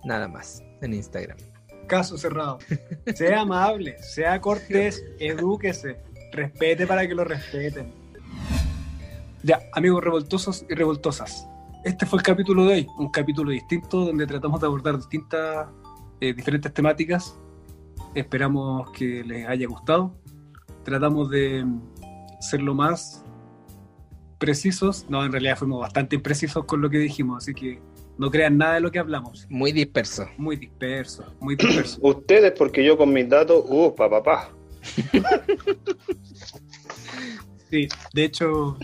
Nada más en Instagram. Caso cerrado. Sea amable, sea cortés, edúquese, respete para que lo respeten. Ya, amigos revoltosos y revoltosas. Este fue el capítulo de hoy, un capítulo distinto donde tratamos de abordar distintas, eh, diferentes temáticas. Esperamos que les haya gustado. Tratamos de ser lo más precisos. No, en realidad fuimos bastante imprecisos con lo que dijimos, así que no crean nada de lo que hablamos. Muy disperso. Muy disperso, muy disperso. Ustedes, porque yo con mis datos, uh, pa, pa, pa. Sí, de hecho,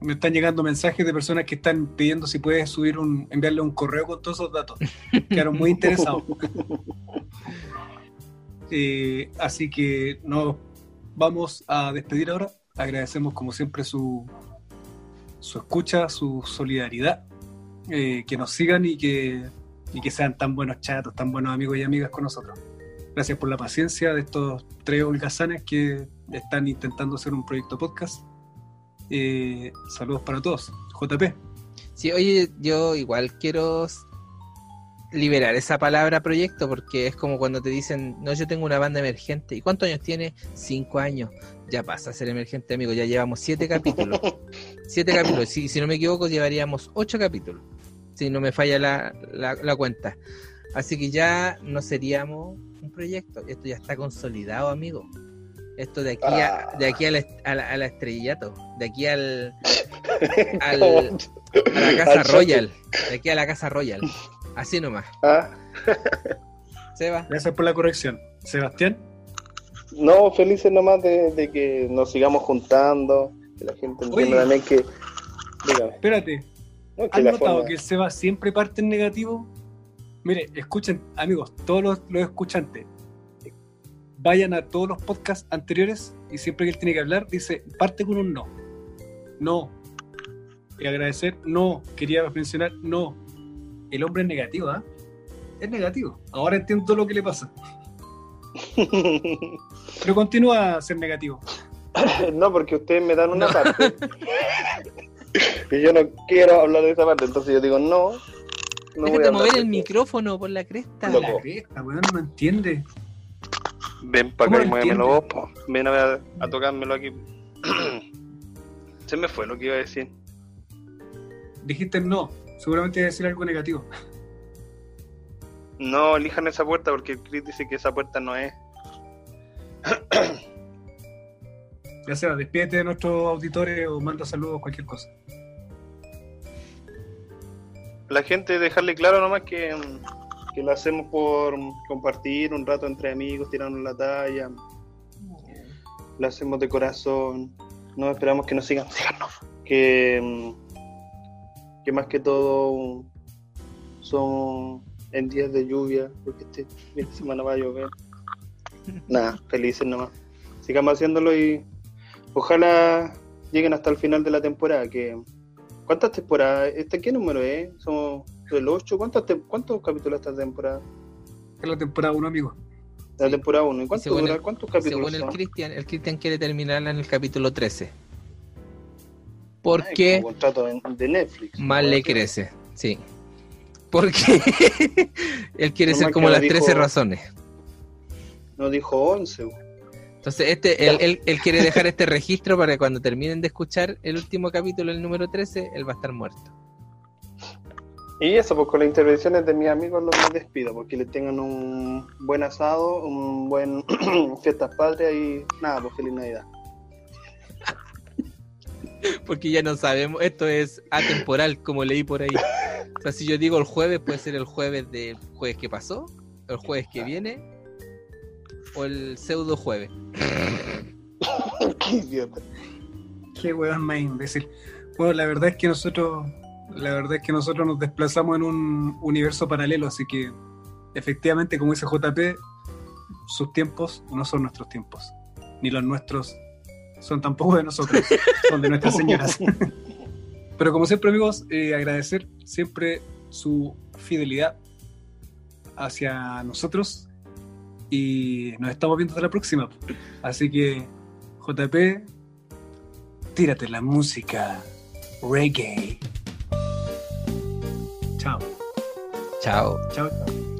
me están llegando mensajes de personas que están pidiendo si puedes subir un, enviarle un correo con todos esos datos. Quedaron muy interesados. Eh, así que nos vamos a despedir ahora. Agradecemos como siempre su, su escucha, su solidaridad. Eh, que nos sigan y que y que sean tan buenos chatos, tan buenos amigos y amigas con nosotros. Gracias por la paciencia de estos tres holgazanes que están intentando hacer un proyecto podcast. Eh, saludos para todos. JP. Sí, oye, yo igual quiero liberar esa palabra proyecto porque es como cuando te dicen, no, yo tengo una banda emergente. ¿Y cuántos años tiene? Cinco años. Ya pasa a ser emergente, amigo. Ya llevamos siete capítulos. siete capítulos. Si, si no me equivoco, llevaríamos ocho capítulos. Si no me falla la, la, la cuenta. Así que ya no seríamos un proyecto. Esto ya está consolidado, amigo. Esto de aquí a, de aquí a la, a la estrellato, de aquí al, al a la casa Al Royal, de aquí a la casa Royal. Así nomás. Ah, Seba. Gracias por la corrección. Sebastián. No, felices nomás de, de que nos sigamos juntando, que la gente entienda también que. Dígame. Espérate, No, que ¿Han la notado forma- que el Seba siempre parte en negativo? Mire, escuchen, amigos, todos los, los escuchantes, vayan a todos los podcasts anteriores y siempre que él tiene que hablar, dice, parte con un no. No. Y agradecer, no. Quería mencionar, no. El hombre es negativo, ¿ah? Es negativo. Ahora entiendo lo que le pasa. Pero continúa a ser negativo. no, porque ustedes me dan una parte. y yo no quiero hablar de esa parte, entonces yo digo, no. no voy a Déjate mover el micrófono por la cresta. Loco. La cresta, weón, no entiende. Ven para ¿Cómo acá y lo muévemelo vos, po. Ven a, ver, a tocármelo aquí. Se me fue lo que iba a decir. Dijiste no. Seguramente decir algo negativo. No elijan esa puerta porque el Chris dice que esa puerta no es. Ya sea, despídete de nuestros auditores o manda saludos, cualquier cosa. La gente dejarle claro nomás que, que lo hacemos por compartir un rato entre amigos, tirarnos la talla. Lo hacemos de corazón. No esperamos que nos sigan. Síganos. Que, que más que todo son en días de lluvia, porque este fin de semana va a llover. Nada, felices nomás. Sigamos haciéndolo y ojalá lleguen hasta el final de la temporada. Que, ¿Cuántas temporadas? ¿Este qué número es? Somos el 8. ¿Cuántos, te- ¿Cuántos capítulos esta temporada? Es la temporada 1, amigo. La temporada 1. ¿Y cuánto según dura? el- ¿Cuántos capítulos Según el? Cristian, el Cristian quiere terminarla en el capítulo 13. Ay, Porque como contrato de, de Netflix. más le crece, sí. Porque él quiere No ser como las dijo- 13 razones. No dijo 11. güey. Entonces, este, él, él- él quiere dejar este registro para que cuando terminen de escuchar el último capítulo, el número 13, él va a estar muerto. Y eso, pues con las intervenciones de mis amigos los despido, porque le tengan un buen asado, un buen fiestas patrias y nada, pues feliz Navidad. Porque ya no sabemos, esto es atemporal, como leí por ahí. O sea, si yo digo el jueves, puede ser el jueves del jueves que pasó, el jueves que viene, o el pseudo jueves. Qué idiota. Qué weón más imbécil. Bueno, la verdad es que nosotros, la verdad es que nosotros nos desplazamos en un universo paralelo, así que efectivamente, como dice JP, sus tiempos no son nuestros tiempos, ni los nuestros son tampoco de nosotros, son de nuestras señoras. Pero como siempre, amigos, eh, agradecer siempre su fidelidad hacia nosotros y nos estamos viendo hasta la próxima. Así que, JP, tírate la música reggae. Chao, Chao. chao.